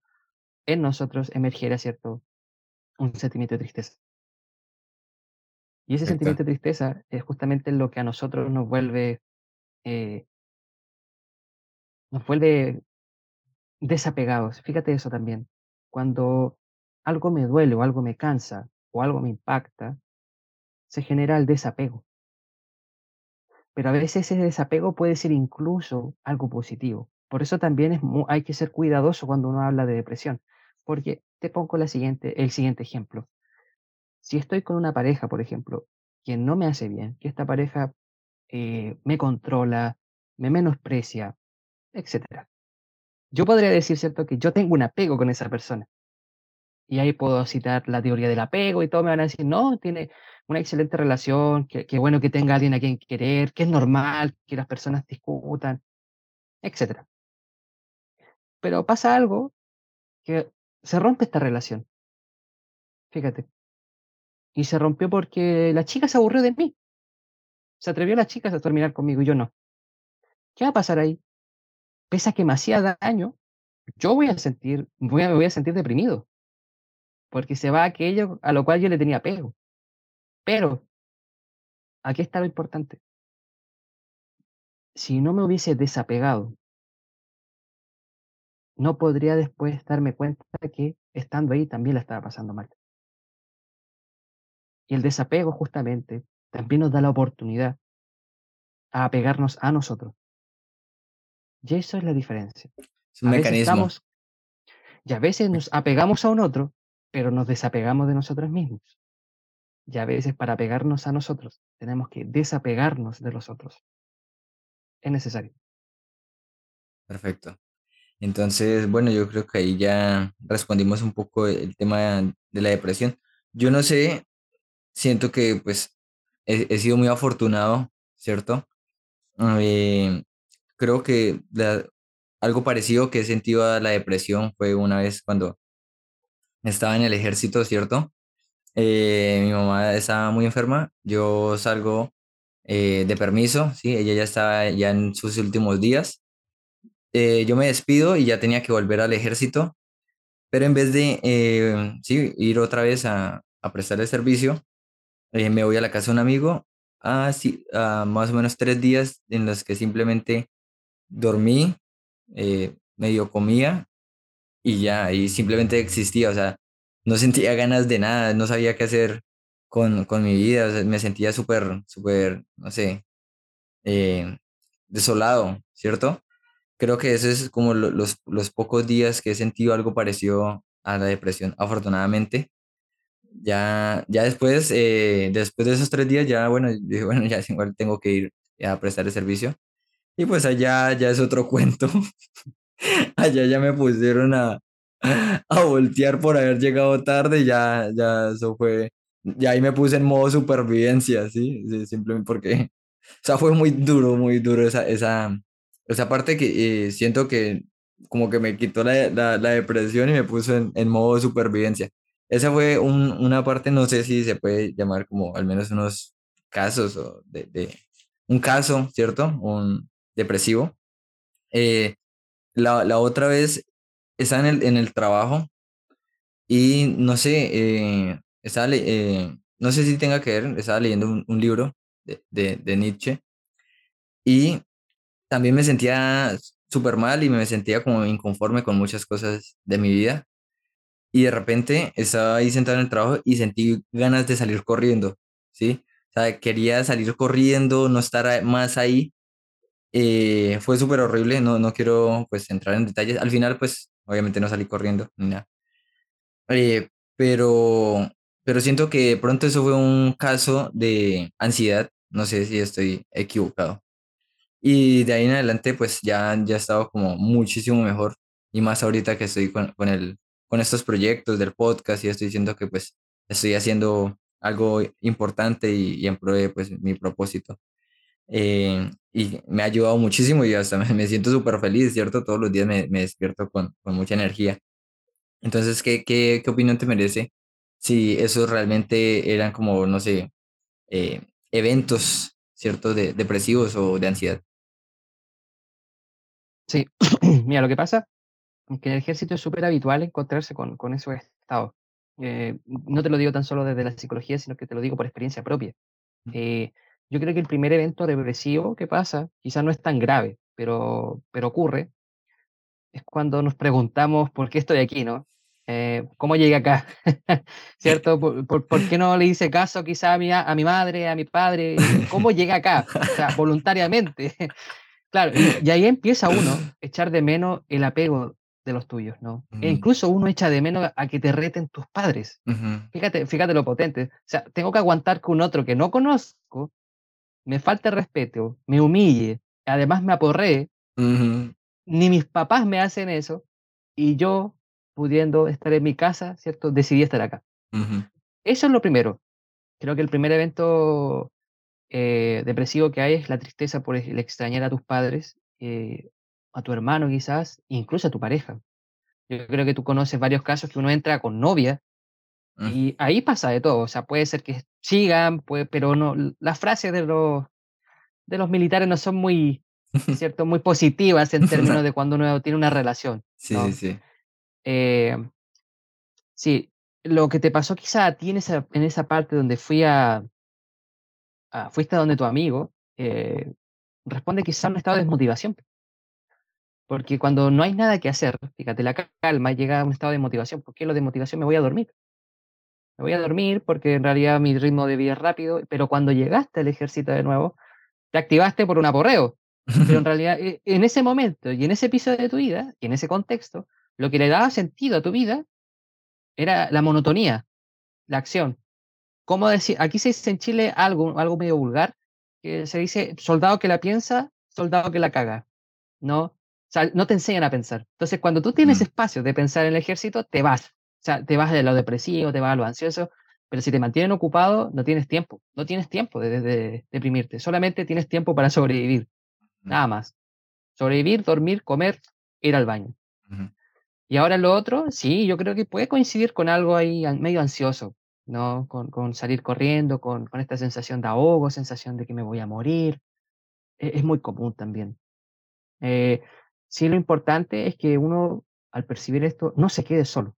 en nosotros emergiera, ¿cierto? Un sentimiento de tristeza. Y ese sentimiento de tristeza es justamente lo que a nosotros nos vuelve, eh, nos vuelve desapegados. Fíjate eso también. Cuando algo me duele o algo me cansa o algo me impacta, se genera el desapego. Pero a veces ese desapego puede ser incluso algo positivo. Por eso también es hay que ser cuidadoso cuando uno habla de depresión. Porque te pongo la siguiente, el siguiente ejemplo. Si estoy con una pareja, por ejemplo, que no me hace bien, que esta pareja eh, me controla, me menosprecia, etcétera. Yo podría decir, ¿cierto?, que yo tengo un apego con esa persona. Y ahí puedo citar la teoría del apego y todo me van a decir, no, tiene una excelente relación, que, bueno que tenga alguien a quien querer, que es normal que las personas discutan, etcétera. Pero pasa algo que se rompe esta relación, fíjate. Y se rompió porque la chica se aburrió de mí. Se atrevió la chica a terminar conmigo y yo no. ¿Qué va a pasar ahí? Pese a que me hacía daño, yo voy a sentir, voy a, me voy a sentir deprimido. porque se va aquello a lo cual yo le tenía apego. Pero, aquí está lo importante. Si no me hubiese desapegado, no podría después darme cuenta que estando ahí también la estaba pasando mal. Y el desapego justamente también nos da la oportunidad a apegarnos a nosotros. Y eso es la diferencia. Es un A veces mecanismo. estamos, y a veces nos apegamos a un otro, pero nos desapegamos de nosotros mismos. Y a veces para apegarnos a nosotros tenemos que desapegarnos de los otros. Es necesario. Perfecto. Entonces, bueno, yo creo que ahí ya respondimos un poco el tema de la depresión. Yo no sé, siento que pues he, he sido muy afortunado, ¿cierto? Eh, creo que la- algo parecido que he sentido a la depresión fue una vez cuando estaba en el ejército, ¿cierto? Eh, mi mamá estaba muy enferma, yo salgo eh, de permiso, ¿sí? Ella ya estaba ya en sus últimos días. Eh, yo me despido y ya tenía que volver al ejército, pero en vez de eh, sí, ir otra vez a, a prestarle servicio, eh, me voy a la casa de un amigo, a, sí, a más o menos tres días en los que simplemente dormí, eh, medio comía y ya, y simplemente existía, o sea, no sentía ganas de nada, no sabía qué hacer con, con mi vida, me sentía súper, súper, no sé, eh, desolado, ¿cierto? Creo que eso es como lo- los, los pocos días que he sentido algo parecido a la depresión, afortunadamente. Ya, ya después, eh, después de esos tres días, ya, bueno, dije, bueno, ya igual tengo que ir a prestar el servicio. Y pues allá ya es otro cuento. Allá ya me pusieron a, a voltear por haber llegado tarde, ya, ya eso fue, ya ahí me puse en modo supervivencia, ¿sí? Sí, simplemente porque, o sea, fue muy duro, muy duro esa, esa, esa parte que eh, siento que como que me quitó la, la, la depresión y me puso en, en modo supervivencia. Esa fue un- una parte, no sé si se puede llamar como al menos unos casos o de, de un caso, ¿cierto? Un depresivo. Eh, la, la otra vez estaba en el, en el trabajo y no sé, eh, estaba eh, no sé si tenga que ver, estaba leyendo un, un libro de, de, de Nietzsche y también me sentía súper mal y me sentía como inconforme con muchas cosas de mi vida y de repente estaba ahí sentado en el trabajo y sentí ganas de salir corriendo, ¿sí? O sea, quería salir corriendo, no estar más ahí eh, fue súper horrible, no, no quiero pues entrar en detalles. Al final pues obviamente no salí corriendo ni nada. Eh, pero, pero siento que de pronto eso fue un caso de ansiedad, no sé si estoy equivocado. Y de ahí en adelante pues ya, ya he estado como muchísimo mejor y más ahorita que estoy con, con el, con estos proyectos del podcast y estoy diciendo que pues estoy haciendo algo importante y, y en pro de pues mi propósito eh, y me ha ayudado muchísimo y hasta me, siento súper feliz, ¿cierto? Todos los días me, me despierto con, con mucha energía. Entonces, ¿qué, qué, qué opinión te merece si esos realmente eran como, no sé, eh, eventos, ¿cierto? De, depresivos o de ansiedad. Sí, mira, lo que pasa que en el ejército es súper habitual encontrarse con, con esos estados. Eh, no te lo digo tan solo desde la psicología, sino que te lo digo por experiencia propia. Eh, yo creo que el primer evento depresivo que pasa, quizás no es tan grave, pero, pero ocurre, es cuando nos preguntamos por qué estoy aquí, ¿no? Eh, ¿Cómo llegué acá? ¿Cierto? ¿Por, por, por qué no le hice caso quizá a mi, a mi madre, a mi padre? ¿Cómo llegué acá? O sea, voluntariamente. Claro, y, y ahí empieza uno a echar de menos el apego de los tuyos, ¿no? E incluso uno echa de menos a que te reten tus padres. ujú, Fíjate, fíjate lo potente. O sea, tengo que aguantar que un otro que no conozco me falte respeto, me humille, además me aporree, ni mis papás me hacen eso, y yo, pudiendo estar en mi casa, ¿cierto? Decidí estar acá. Eso es lo primero. Creo que el primer evento eh, depresivo que hay es la tristeza por el extrañar a tus padres, eh, a tu hermano quizás, incluso a tu pareja. Yo creo que tú conoces varios casos que uno entra con novia ujú. y ahí pasa de todo. O sea, puede ser que sigan, puede, pero no, las frases de los, de los militares no son muy, ¿cierto? Muy positivas en términos de cuando uno tiene una relación, Sí, sí, sí. Eh, sí, lo que te pasó quizá a ti en esa, en esa parte donde fui a, a- fuiste a donde tu amigo, eh, responde quizá a un estado de desmotivación. Porque cuando no hay nada que hacer, fíjate, la ca- calma llega a un estado de motivación. ¿Por qué lo de motivación? Me voy a dormir. Me voy a dormir porque en realidad mi ritmo de vida es rápido, pero cuando llegaste al ejército de nuevo, te activaste por un aporreo. Pero en realidad, e- en ese momento y en ese episodio de tu vida, y en ese contexto, lo que le daba sentido a tu vida era la monotonía, la acción. ¿Cómo decir? Aquí se dice en Chile algo, algo medio vulgar, que se dice soldado que la piensa, soldado que la caga. ¿no? O sea, no te enseñan a pensar. Entonces, cuando tú tienes Mm, espacio de pensar en el ejército, te vas. O sea, te vas de lo depresivo, te vas a lo ansioso, pero si te mantienen ocupado, no tienes tiempo. No tienes tiempo de, de- de deprimirte. Solamente tienes tiempo para sobrevivir. Nada más. Sobrevivir, dormir, comer, ir al baño. Y ahora lo otro, sí, yo creo que puede coincidir con algo ahí medio ansioso, ¿no? Con, con salir corriendo, con, con esta sensación de ahogo, sensación de que me voy a morir. E- es muy común también. Eh, sí, lo importante es que uno, al percibir esto, no se quede solo,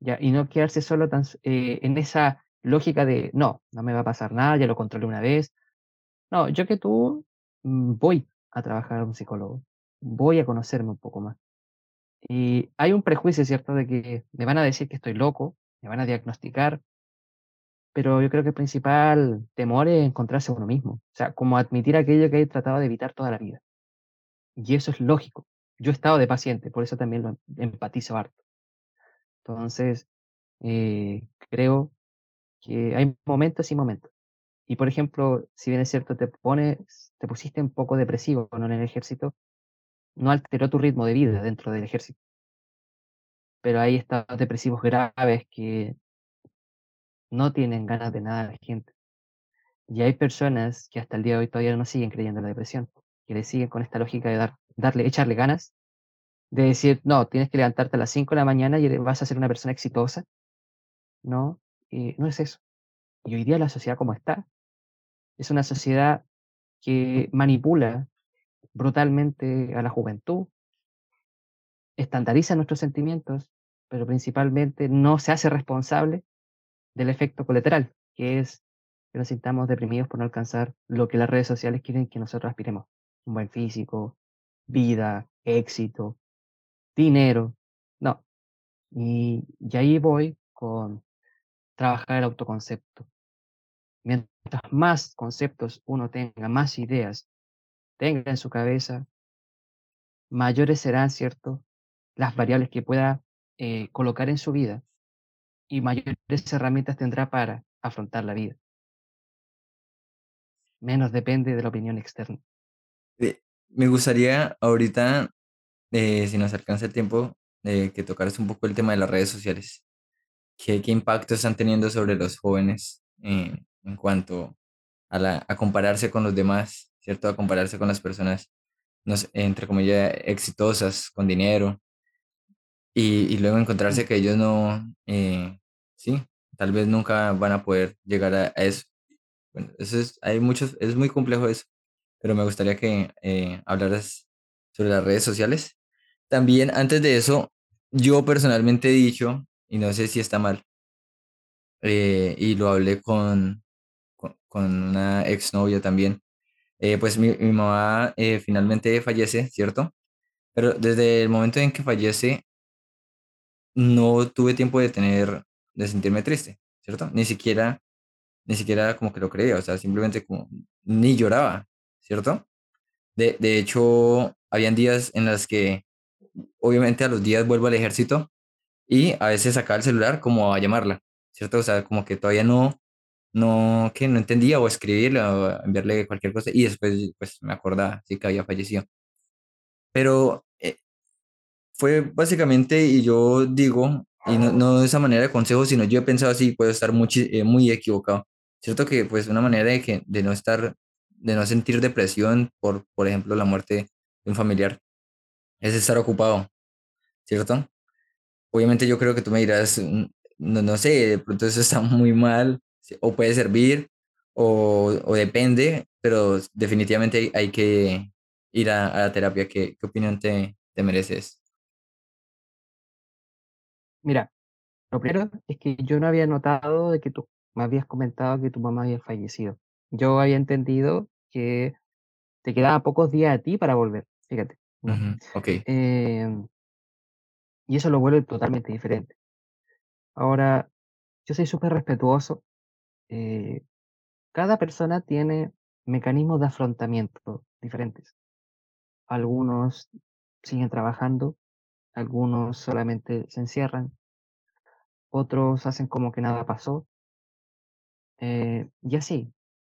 ¿ya? Y no quedarse solo tan, eh, en esa lógica de, no, no me va a pasar nada, ya lo controlé una vez. No, yo que tú mm, voy a trabajar a un psicólogo, voy a conocerme un poco más. Y hay un prejuicio, ¿cierto?, de que me van a decir que estoy loco, me van a diagnosticar, pero yo creo que el principal temor es encontrarse uno mismo, o sea, como admitir aquello que he tratado de evitar toda la vida. Y eso es lógico. Yo he estado de paciente, por eso también lo em- empatizo harto. Entonces, eh, creo que hay momentos y momentos. Y por ejemplo, si bien es cierto, te pones, te pusiste un poco depresivo ¿no? en el ejército, no alteró tu ritmo de vida dentro del ejército. Pero hay estados depresivos graves que no tienen ganas de nada a la gente. Y hay personas que hasta el día de hoy todavía no siguen creyendo en la depresión, que le siguen con esta lógica de dar, darle, echarle ganas De decir, no, tienes que levantarte a las 5 de la mañana y vas a ser una persona exitosa. No, eh, no es eso. Y hoy día la sociedad como está, es una sociedad que manipula brutalmente a la juventud, estandariza nuestros sentimientos, pero principalmente no se hace responsable del efecto colateral, que es que nos sintamos deprimidos por no alcanzar lo que las redes sociales quieren que nosotros aspiremos. Un buen físico, vida, éxito, dinero. No. Y, y ahí voy con trabajar el autoconcepto. Mientras más conceptos uno tenga, más ideas tenga en su cabeza, mayores serán, ¿cierto?, las variables que pueda eh, colocar en su vida y mayores herramientas tendrá para afrontar la vida. Menos depende de la opinión externa. Me gustaría ahorita, eh, si nos alcanza el tiempo, eh, que tocaras un poco el tema de las redes sociales. ¿Qué, qué impacto están teniendo sobre los jóvenes eh, en cuanto a, la, a compararse con los demás, ¿cierto? A compararse con las personas, no sé, entre comillas, exitosas, con dinero, y, y luego encontrarse que ellos no, eh, sí, tal vez nunca van a poder llegar a, a eso. Bueno, eso es, hay muchos, es muy complejo eso, pero me gustaría que eh, hablaras sobre las redes sociales. También, antes de eso, yo personalmente he dicho, y no sé si está mal, eh, y lo hablé con, con, con una exnovia también, eh, pues mi, mi mamá eh, finalmente fallece, ¿cierto? Pero desde el momento en que fallece, no tuve tiempo de tener, de sentirme triste, ¿cierto? Ni siquiera, ni siquiera como que lo creía, o sea, simplemente como, ni lloraba, ¿cierto? De, de hecho, habían días en los que, obviamente, a los días vuelvo al ejército y a veces sacaba el celular como a llamarla, ¿cierto? O sea, como que todavía no, no, que no entendía o escribirle o enviarle cualquier cosa y después, pues, me acordaba, sí, que había fallecido. Pero eh, fue básicamente, y yo digo, y no, no de esa manera de consejo, sino yo he pensado así, puedo estar muy, muy equivocado. Cierto que, pues, una manera de, que, de no estar, de no sentir depresión por, por ejemplo, la muerte de un familiar es estar ocupado, ¿cierto? Obviamente yo creo que tú me dirás, mm, no, no sé, de pronto eso está muy mal, o puede servir, o, o depende, pero definitivamente hay, hay que ir a, a la terapia. ¿Qué, qué opinión te, te mereces? Mira, lo primero es que yo no había notado de que tú me habías comentado que tu mamá había fallecido. Yo había entendido que te quedaban pocos días a ti para volver, fíjate, ¿no? Okey. Em, y eso lo vuelve totalmente diferente. Ahora, yo soy súper respetuoso. eh, cada persona tiene mecanismos de afrontamiento diferentes. Algunos siguen trabajando, algunos solamente se encierran, otros hacen como que nada pasó, eh, y así,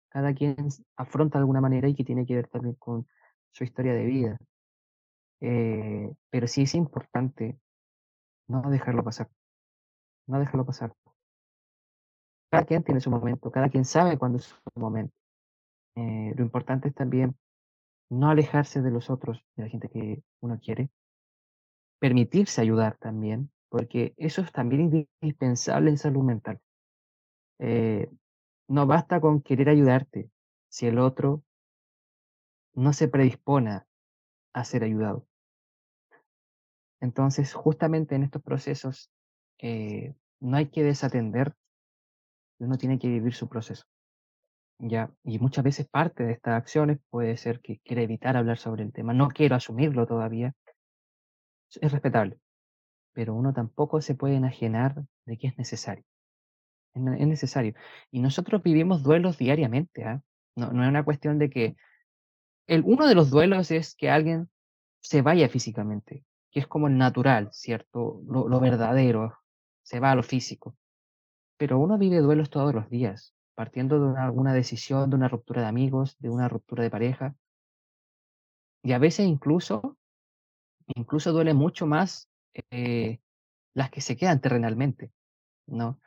cada quien afronta de alguna manera y que tiene que ver también con su historia de vida. Eh, pero sí es importante no dejarlo pasar, no dejarlo pasar. Cada quien tiene su momento, cada quien sabe cuándo es su momento. Eh, lo importante es también no alejarse de los otros, de la gente que uno quiere, permitirse ayudar también, porque eso es también indispensable en salud mental. Eh, no basta con querer ayudarte si el otro no se predispone a ser ayudado. Entonces, justamente en estos procesos, eh, no hay que desatender, uno tiene que vivir su proceso. ¿ya? Y muchas veces parte de estas acciones puede ser que quiera evitar hablar sobre el tema. No quiero asumirlo todavía. Es respetable, pero uno tampoco se puede enajenar de que es necesario. Es, ne- es necesario. Y nosotros vivimos duelos diariamente. ¿ah? No, no es una cuestión de que el, uno de los duelos es que alguien se vaya físicamente, que es como el natural, ¿cierto? Lo, lo verdadero, se va a lo físico. Pero uno vive duelos todos los días, partiendo de una, alguna decisión, de una ruptura de amigos, de una ruptura de pareja, y a veces incluso, incluso duele mucho más eh, las que se quedan terrenalmente, ¿no?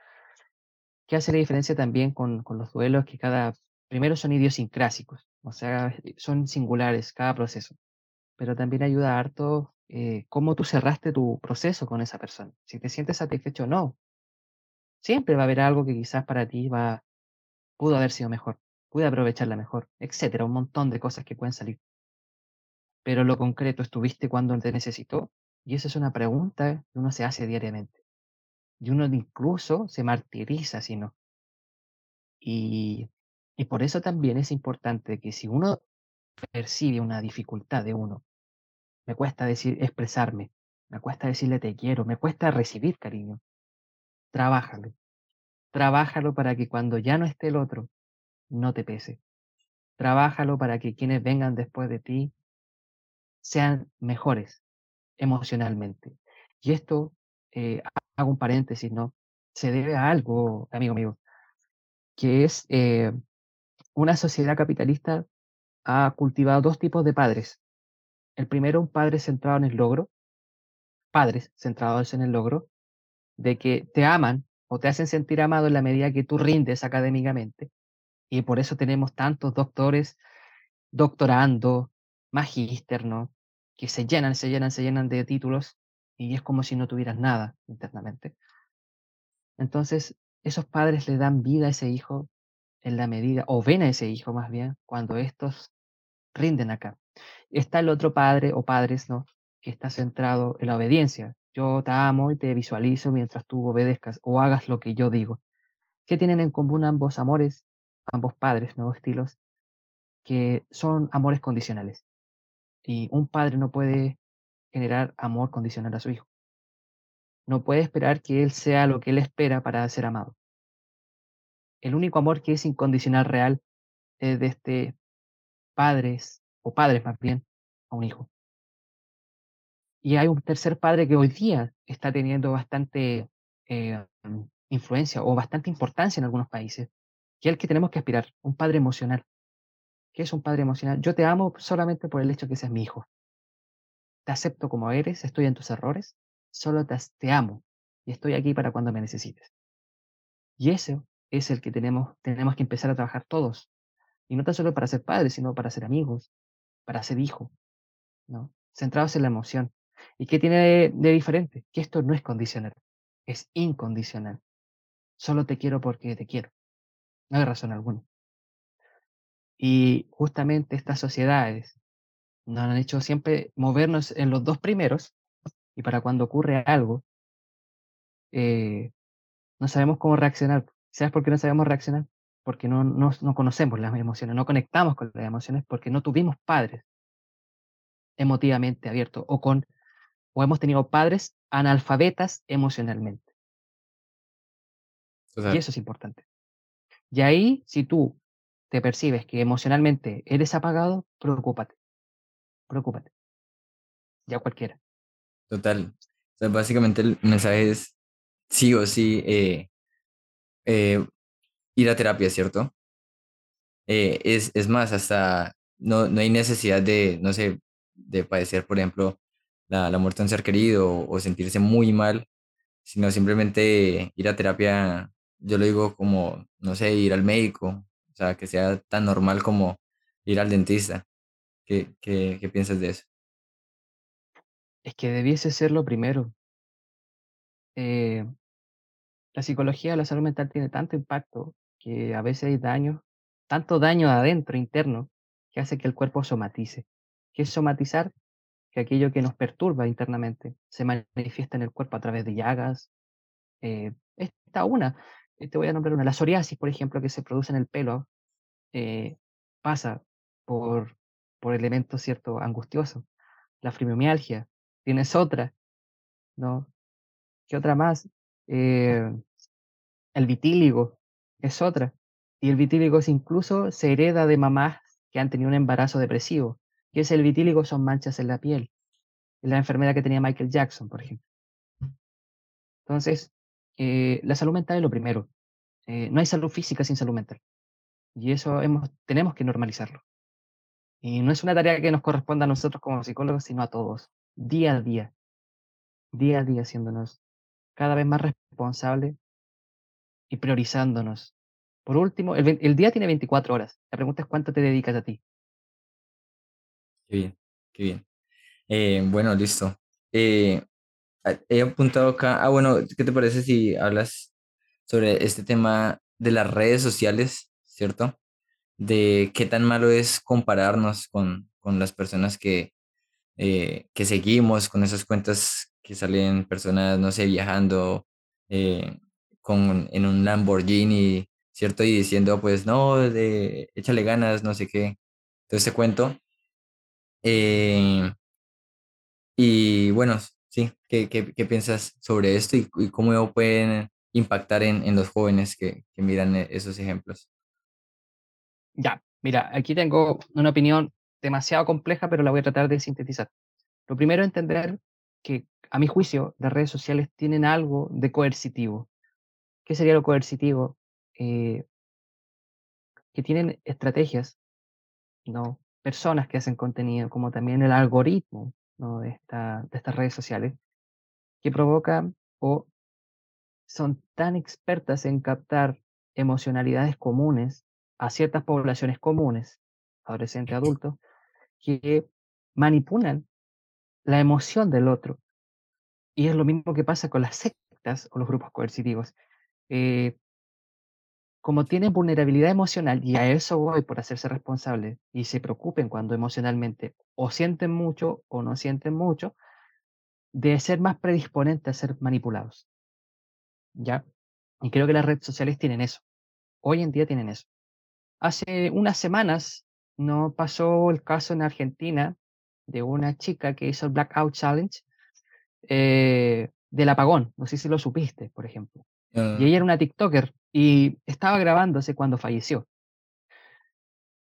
¿Qué hace la diferencia también con, con los duelos? Que cada, primero son idiosincrásicos, o sea, son singulares cada proceso, pero también ayuda harto eh, cómo tú cerraste tu proceso con esa persona. Si te sientes satisfecho o no, siempre va a haber algo que quizás para ti va, pudo haber sido mejor, pude aprovecharla mejor, etcétera, un montón de cosas que pueden salir. Pero lo concreto, ¿estuviste cuando te necesitó? Y esa es una pregunta que uno se hace diariamente. Y uno incluso se martiriza si no. Y, y por eso también es importante que si uno percibe una dificultad de uno, me cuesta decir, expresarme, me cuesta decirle te quiero, me cuesta recibir cariño, trabájalo. Trabájalo para que cuando ya no esté el otro, no te pese. Trabájalo para que quienes vengan después de ti sean mejores emocionalmente. Y esto, eh, hago un paréntesis, ¿no? Se debe a algo, amigo mío, que es eh, una sociedad capitalista ha cultivado dos tipos de padres. El primero, un padre centrado en el logro, padres centrados en el logro, de que te aman o te hacen sentir amado en la medida que tú rindes académicamente. Y por eso tenemos tantos doctores doctorando, magíster, ¿no? Que se llenan, se llenan, se llenan de títulos y es como si no tuvieras nada internamente. Entonces, esos padres le dan vida a ese hijo en la medida, o ven a ese hijo más bien, cuando estos rinden acá. Está el otro padre o padres, ¿no? Que está centrado en la obediencia. Yo te amo y te visualizo mientras tú obedezcas o hagas lo que yo digo. ¿Qué tienen en común ambos amores, ambos padres, nuevos estilos? Que son amores condicionales. Y un padre no puede generar amor condicional a su hijo. No puede esperar que él sea lo que él espera para ser amado. El único amor que es incondicional real es de este padres, o padres más bien, a un hijo. Y hay un tercer padre que hoy día está teniendo bastante eh, influencia o bastante importancia en algunos países, que es el que tenemos que aspirar, un padre emocional. ¿Qué es un padre emocional? Yo te amo solamente por el hecho que seas mi hijo. Acepto como eres, estoy en tus errores, solo te, te amo y estoy aquí para cuando me necesites. Y eso es el que tenemos, tenemos que empezar a trabajar todos. Y no tan solo para ser padres, sino para ser amigos, para ser hijo, ¿no? Centrados en la emoción. ¿Y qué tiene de, de diferente? Que esto no es condicional, es incondicional. Solo te quiero porque te quiero. No hay razón alguna. Y justamente estas sociedades nos han hecho siempre movernos en los dos primeros y para cuando ocurre algo, eh, no sabemos cómo reaccionar. ¿Sabes por qué no sabemos reaccionar? Porque no, no, no conocemos las emociones, no conectamos con las emociones porque no tuvimos padres emotivamente abiertos o con o hemos tenido padres analfabetas emocionalmente. Y eso es importante. Y ahí, si tú te percibes que emocionalmente eres apagado, preocúpate. Preocúpate. Ya cualquiera. Total. básicamente el mensaje es sí o sí eh, eh, ir a terapia, ¿cierto? Eh, es, es, más, hasta no, no, hay necesidad de, no sé, de padecer, por ejemplo, la, la muerte de un ser querido o, sentirse muy mal, sino simplemente ir a terapia, yo lo digo como, no sé, ir al médico, o sea, que sea tan normal como ir al dentista. ¿Qué, qué, piensas de eso? Es que debiese ser lo primero. Eh, la psicología, la salud mental tiene tanto impacto que a veces hay daño, tanto daño adentro, interno, que hace que el cuerpo somatice. ¿Qué es somatizar? Que aquello que nos perturba internamente se manifiesta en el cuerpo a través de llagas. Eh, esta una, eh, te voy a nombrar una, la psoriasis, por ejemplo, que se produce en el pelo, pasa por, por elementos cierto angustiosos. La fibromialgia, tienes otra, ¿no? ¿Qué otra más? Eh, el vitíligo es otra. Y el vitíligo incluso se hereda de mamás que han tenido un embarazo depresivo. ¿Qué es el vitíligo? Son manchas en la piel. Es la enfermedad que tenía Michael Jackson, por ejemplo. Entonces, eh, la salud mental es lo primero. Eh, no hay salud física sin salud mental. Y eso hemos, tenemos que normalizarlo. Y no es una tarea que nos corresponda a nosotros como psicólogos, sino a todos, día a día, día a día, haciéndonos cada vez más responsables y priorizándonos. Por último, el, día tiene 24 horas. La pregunta es cuánto te dedicas a ti. Qué bien, qué bien. Eh, bueno, listo. Eh, he apuntado acá. Ah, bueno, ¿qué te parece si hablas sobre este tema de las redes sociales, ¿cierto? De qué tan malo es compararnos con, con las personas que, eh, que seguimos, con esas cuentas que salen personas, no sé, viajando, con, en un Lamborghini, ¿cierto? Y diciendo, pues, no, de, échale ganas, no sé qué. Entonces te cuento. Eh, y bueno, sí, ¿qué, qué, qué piensas sobre esto y, y, cómo pueden impactar en, en los jóvenes que, que miran esos ejemplos? Ya, mira, aquí tengo una opinión demasiado compleja, pero la voy a tratar de sintetizar. Lo primero, entender que, a mi juicio, las redes sociales tienen algo de coercitivo. ¿Qué sería lo coercitivo? Eh, que tienen estrategias, ¿no? personas que hacen contenido, como también el algoritmo ¿no? de, de estas redes sociales, que provocan o son tan expertas en captar emocionalidades comunes a ciertas poblaciones comunes, adolescentes, adultos, que manipulan la emoción del otro. Y es lo mismo que pasa con las sectas o los grupos coercitivos. Eh, como tienen vulnerabilidad emocional, y a eso voy por hacerse responsable, y se preocupen cuando emocionalmente o sienten mucho o no sienten mucho, de ser más predisponentes a ser manipulados. ¿Ya? Y creo que las redes sociales tienen eso. Hoy en día tienen eso. Hace unas semanas no pasó el caso en Argentina de una chica que hizo el Blackout Challenge eh, del apagón. No sé si lo supiste, por ejemplo. Y ella era una TikToker y estaba grabándose cuando falleció.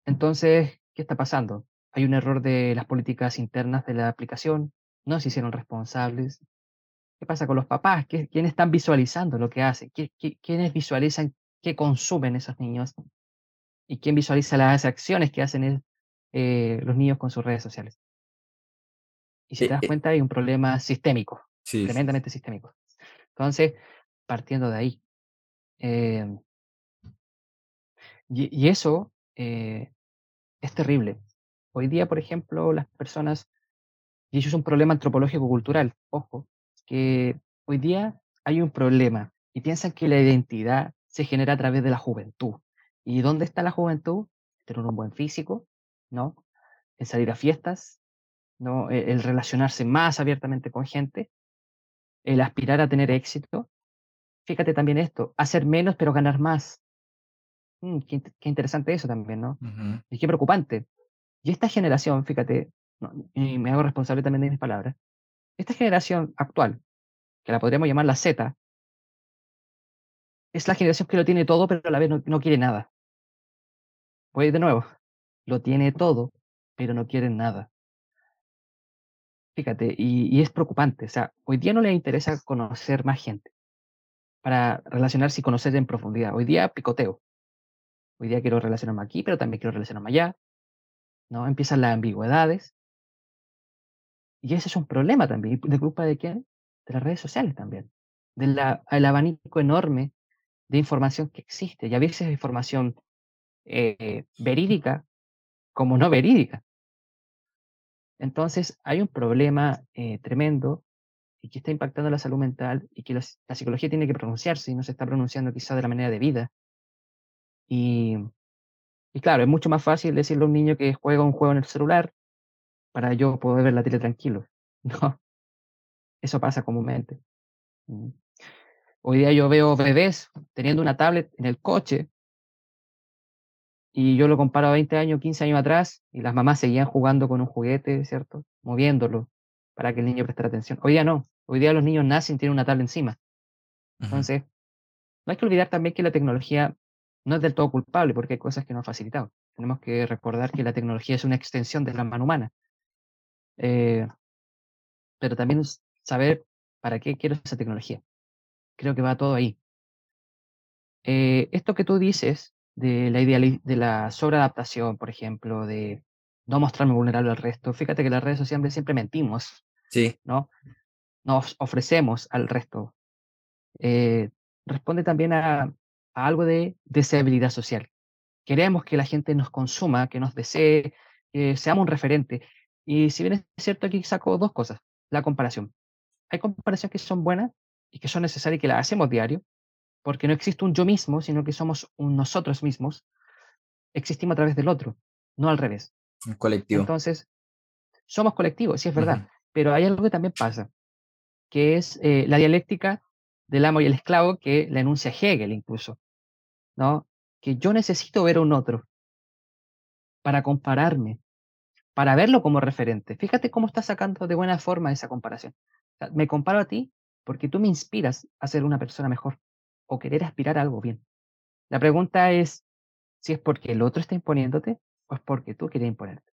Entonces, ¿qué está pasando? Hay un error de las políticas internas de la aplicación, no se hicieron responsables. ¿Qué pasa con los papás? ¿Quiénes están visualizando lo que hacen? ¿Quiénes visualizan qué consumen esos niños? ¿Y quién visualiza las acciones que hacen eh, los niños con sus redes sociales? Y si te das cuenta, hay un problema sistémico, tremendamente sistémico. Entonces, partiendo de ahí. Em, y, eso eh, es terrible. Hoy día, por ejemplo, las personas, y eso es un problema antropológico-cultural, ojo, que hoy día hay un problema y piensan que la identidad se genera a través de la juventud. ¿Y dónde está la juventud? Tener un buen físico, ¿no? El salir a fiestas, ¿no? E, el relacionarse más abiertamente con gente, el aspirar a tener éxito, fíjate también esto, hacer menos pero ganar más. Mm, qué, qué, interesante eso también, ¿no? Y qué preocupante. Y esta generación, fíjate, y me hago responsable también de mis palabras, esta generación actual, que la podríamos llamar la Z, es la generación que lo tiene todo, pero a la vez no, no quiere nada. De nuevo, lo tiene todo, pero no quiere nada. Fíjate, y, y, es preocupante. O sea, hoy día no le interesa conocer más gente para relacionarse y conocer en profundidad. Hoy día picoteo. Hoy día quiero relacionarme aquí, pero también quiero relacionarme allá. ¿no? Empiezan las ambigüedades. Y ese es un problema también. ¿De culpa de quién? De las redes sociales también. Del abanico enorme de información que existe. Y a veces es información eh, verídica como no verídica. Entonces, hay un problema eh, tremendo y que está impactando la salud mental y que la, psicología tiene que pronunciarse y no se está pronunciando quizás de la manera de vida. Y, y claro, es mucho más fácil decirle a un niño que juega un juego en el celular para yo poder ver la tele tranquilo. No, eso pasa comúnmente. Mm. Hoy día yo veo bebés teniendo una tablet en el coche y yo lo comparo a 20 años, 15 años atrás y las mamás seguían jugando con un juguete, ¿cierto? Moviéndolo para que el niño prestara atención. Hoy día no. Hoy día los niños nacen y tienen una tablet encima. Entonces, no hay que olvidar también que la tecnología no es del todo culpable porque hay cosas que nos han facilitado. Tenemos que recordar que la tecnología es una extensión de la mano humana. Eh, pero también saber para qué quiero esa tecnología. Creo que va todo ahí. Eh, esto que tú dices de la, de la sobreadaptación, por ejemplo, de no mostrarme vulnerable al resto, fíjate que las redes sociales siempre mentimos. Sí. ¿no? Nos ofrecemos al resto. Eh, responde también a, a algo de deseabilidad social. Queremos que la gente nos consuma, que nos desee, que seamos un referente. Y si bien es cierto, aquí saco dos cosas. La comparación. Hay comparaciones que son buenas y que son necesarias y que las hacemos diario, porque no existe un yo mismo, sino que somos un nosotros mismos. Existimos a través del otro, no al revés. Un colectivo. Entonces, somos colectivos, sí es verdad, uh -huh. pero hay algo que también pasa, que es eh, la dialéctica del amo y el esclavo que la enuncia Hegel incluso, ¿no? Que yo necesito ver a un otro para compararme, para verlo como referente. Fíjate cómo está sacando de buena forma esa comparación. O sea, me comparo a ti porque tú me inspiras a ser una persona mejor o querer aspirar a algo bien. La pregunta es si es porque el otro está imponiéndote o es porque tú quieres imponerte.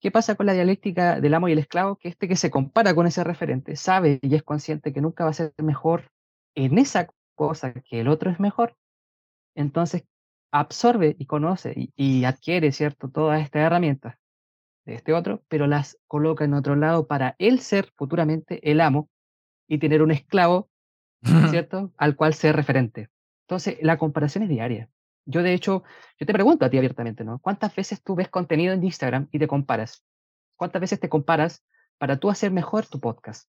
¿Qué pasa con la dialéctica del amo y el esclavo? Que este que se compara con ese referente sabe y es consciente que nunca va a ser mejor en esa cosa que el otro es mejor. Entonces absorbe y conoce y, y adquiere, ¿cierto? Todas estas herramientas de este otro, pero las coloca en otro lado para él ser futuramente el amo y tener un esclavo, ¿cierto? Al cual ser referente. Entonces, la comparación es diaria. Yo, de hecho, yo te pregunto a ti abiertamente, ¿no? ¿Cuántas veces tú ves contenido en Instagram y te comparas? ¿Cuántas veces te comparas para tú hacer mejor tu podcast,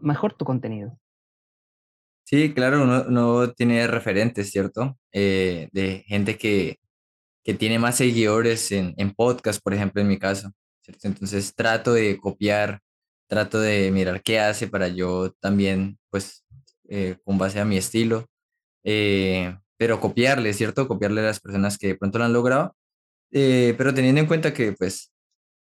mejor tu contenido? Sí, claro, uno, uno tiene referentes, ¿cierto? Eh, de gente que, que tiene más seguidores en, en podcast, por ejemplo, en mi caso, ¿cierto? Entonces trato de copiar, trato de mirar qué hace para yo también, pues, eh, con base a mi estilo, eh, pero copiarle, ¿cierto? Copiarle a las personas que de pronto lo han logrado, eh, pero teniendo en cuenta que, pues,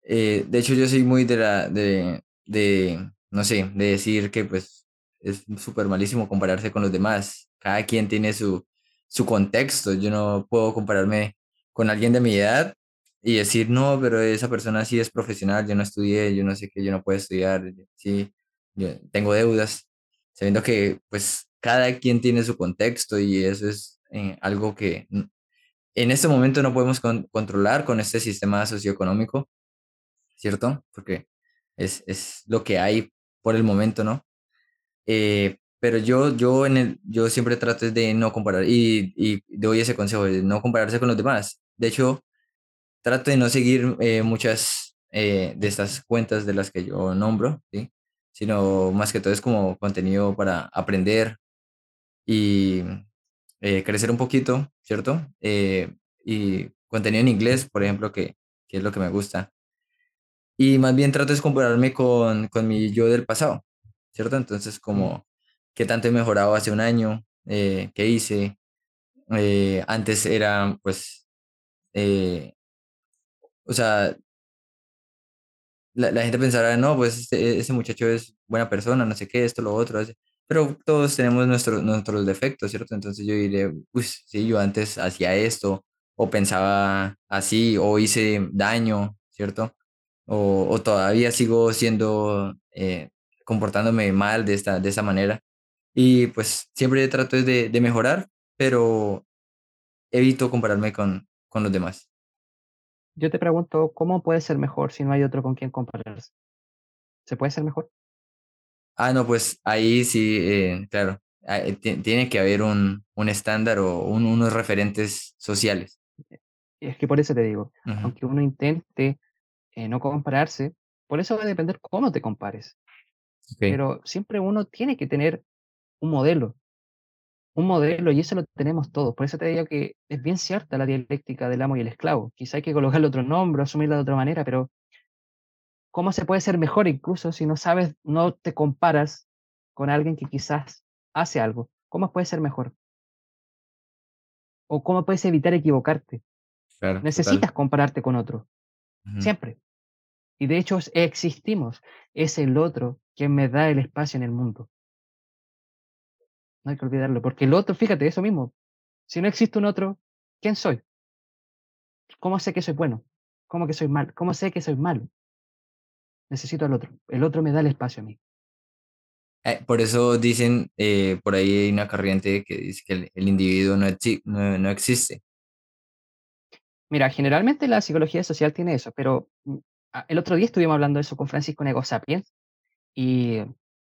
de hecho yo soy muy de la, de, de, no sé, de decir que, pues, es súper malísimo compararse con los demás. Cada quien tiene su, su contexto. Yo no puedo compararme con alguien de mi edad y decir, no, pero esa persona sí es profesional, yo no estudié, yo no sé qué, yo no puedo estudiar, sí, yo tengo deudas, sabiendo que pues cada quien tiene su contexto y eso es eh, algo que en este momento no podemos con controlar con este sistema socioeconómico, ¿cierto? Porque es, es lo que hay por el momento, ¿no? Eh, pero yo, yo, en el, yo siempre trato de no comparar y, y doy ese consejo de no compararse con los demás. De hecho, trato de no seguir eh, muchas eh, de estas cuentas de las que yo nombro, ¿sí? Sino más que todo es como contenido para aprender y eh, crecer un poquito, ¿cierto? Eh, y contenido en inglés, por ejemplo, que, que, es lo que me gusta. Y más bien trato de compararme con, con mi yo del pasado, ¿cierto? Entonces, como, ¿qué tanto he mejorado hace un año? eh, que hice. Eh, antes era, pues, eh, o sea, la, la gente pensará, no, pues este, ese muchacho es buena persona, no sé qué, esto, lo otro, hace- pero todos tenemos nuestros nuestros defectos, ¿cierto? Entonces yo diré, pues sí, yo antes hacía esto, o pensaba así, o hice daño, ¿cierto? O, o todavía sigo siendo, eh, comportándome mal de esta, de esa manera. Y pues siempre trato de, de mejorar, pero evito compararme con, con los demás. Yo te pregunto, ¿cómo puede ser mejor si no hay otro con quien compararse? ¿Se puede ser mejor? Ah, no, pues ahí sí, eh, claro, ah, eh, ti- tiene que haber un, un estándar o un- unos referentes sociales. Y es que por eso te digo, aunque uno intente eh, no compararse, por eso va a depender cómo te compares. ok, Pero siempre uno tiene que tener un modelo, un modelo, y eso lo tenemos todos. Por eso te digo que es bien cierta la dialéctica del amo y el esclavo. Quizá hay que colocarle otro nombre, asumirla de otra manera, pero ¿cómo se puede ser mejor incluso si no sabes, no te comparas con alguien que quizás hace algo? ¿Cómo puede ser mejor? ¿O cómo puedes evitar equivocarte? claro, total. Necesitas compararte con otro, siempre. Y de hecho existimos. Es el otro quien me da el espacio en el mundo. No hay que olvidarlo, porque el otro, fíjate, eso mismo. Si no existe un otro, ¿quién soy? ¿Cómo sé que soy bueno? ¿Cómo que soy mal? ¿Cómo sé que soy malo? Necesito al otro. El otro me da el espacio a mí. Eh, por eso dicen, eh, por ahí hay una corriente que dice que el, el individuo no, no, no existe. Mira, generalmente la psicología social tiene eso, pero mm, el otro día estuvimos hablando de eso con Francisco Nego Sapiens y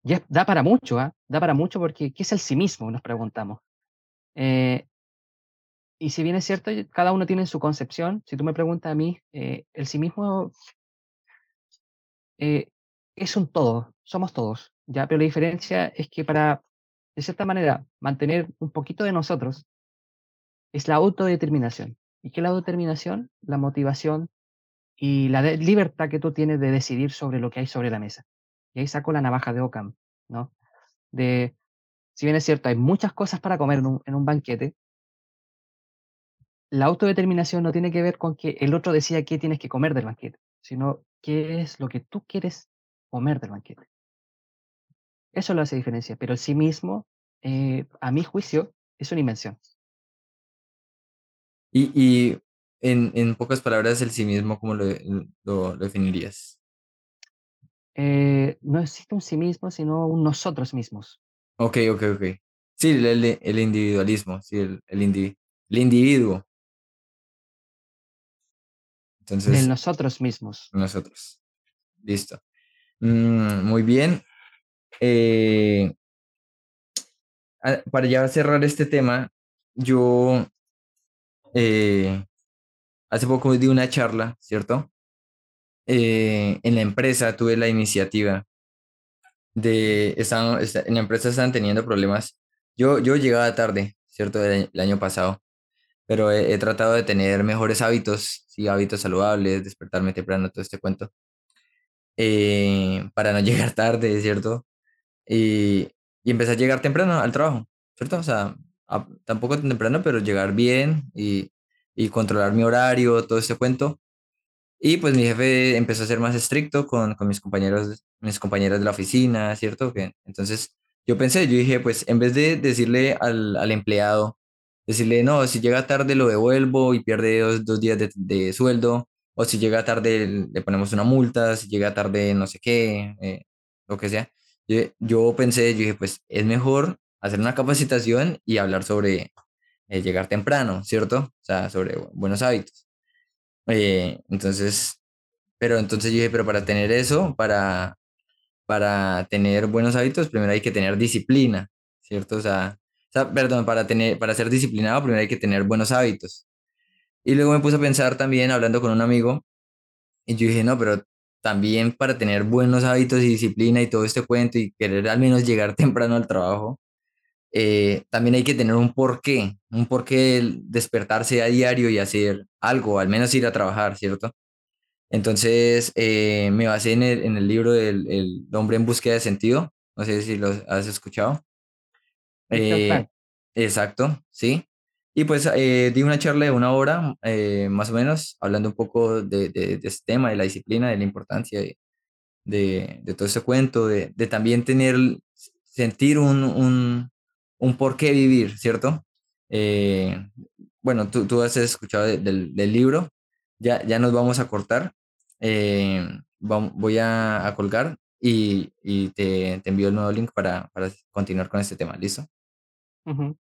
ya da para mucho, ¿ah? Da para mucho porque ¿qué es el sí mismo? Nos preguntamos. Eh, y si bien es cierto, cada uno tiene su concepción, si tú me preguntas a mí, eh, el sí mismo eh, es un todo, somos todos, ¿ya? Pero la diferencia es que para, de cierta manera, mantener un poquito de nosotros, es la autodeterminación. ¿Y qué es la autodeterminación? La motivación y la libertad que tú tienes de decidir sobre lo que hay sobre la mesa. Y ahí saco la navaja de Ockham, ¿no? De, si bien es cierto, hay muchas cosas para comer en un, en un banquete, la autodeterminación no tiene que ver con que el otro decida qué tienes que comer del banquete, sino qué es lo que tú quieres comer del banquete. Eso lo hace diferencia, pero el sí mismo, eh, a mi juicio, es una invención. Y, y en, en pocas palabras, el sí mismo, ¿cómo lo, lo, lo definirías? Eh, no existe un sí mismo, sino un nosotros mismos, Ok, ok, ok. Sí, el, individualismo, sí, el, el, indivi- el individuo. del Entonces, nosotros mismos. nosotros. Listo. Mm, muy bien. Eh, a- para ya cerrar este tema, yo eh, hace poco di una charla, ¿cierto? Eh, en la empresa tuve la iniciativa de, estaban, esta- en la empresa estaban teniendo problemas. Yo, yo llegaba tarde, ¿cierto? El, año pasado, pero he, tratado de tener mejores hábitos, sí, hábitos saludables, despertarme temprano, todo este cuento, eh, para no llegar tarde, ¿cierto? Y, y empecé a llegar temprano al trabajo, ¿cierto? O sea, a- tampoco temprano, pero llegar bien y, y controlar mi horario, todo este cuento. Y pues mi jefe empezó a ser más estricto con, con mis compañeros, mis compañeras de la oficina, ¿cierto? Entonces yo pensé, yo dije, pues en vez de decirle al, al empleado, decirle, no, si llega tarde lo devuelvo y pierde dos, dos días de, de sueldo, o si llega tarde le ponemos una multa, si llega tarde no sé qué, eh, lo que sea. Yo, yo pensé, yo dije, pues es mejor hacer una capacitación y hablar sobre eh, llegar temprano, ¿cierto? O sea, sobre buenos hábitos. Eh, entonces, pero entonces yo dije, pero para tener eso, para, para tener buenos hábitos, primero hay que tener disciplina, ¿cierto? O sea, o sea, perdón, para tener, para ser disciplinado, primero hay que tener buenos hábitos. Y luego me puse a pensar también, hablando con un amigo, y yo dije, no, pero también para tener buenos hábitos y disciplina y todo este cuento y querer al menos llegar temprano al trabajo, eh, también hay que tener un porqué, un porqué despertarse a diario y hacer algo, al menos ir a trabajar, ¿cierto? Entonces, eh, me basé en el, en el libro del el hombre en búsqueda de sentido. No sé si lo has escuchado. Eh, exacto, sí. Y pues eh, di una charla de una hora, eh, más o menos, hablando un poco de, de, de este tema, de la disciplina, de la importancia de, de, de todo ese cuento, de, de también tener, sentir un, un, un por qué vivir, ¿cierto? Eh, bueno, tú, tú has escuchado de- del, del libro, ya, ya nos vamos a cortar, eh, voy a, a colgar y, y te, te envío el nuevo link para, para continuar con este tema, ¿listo? Ujú.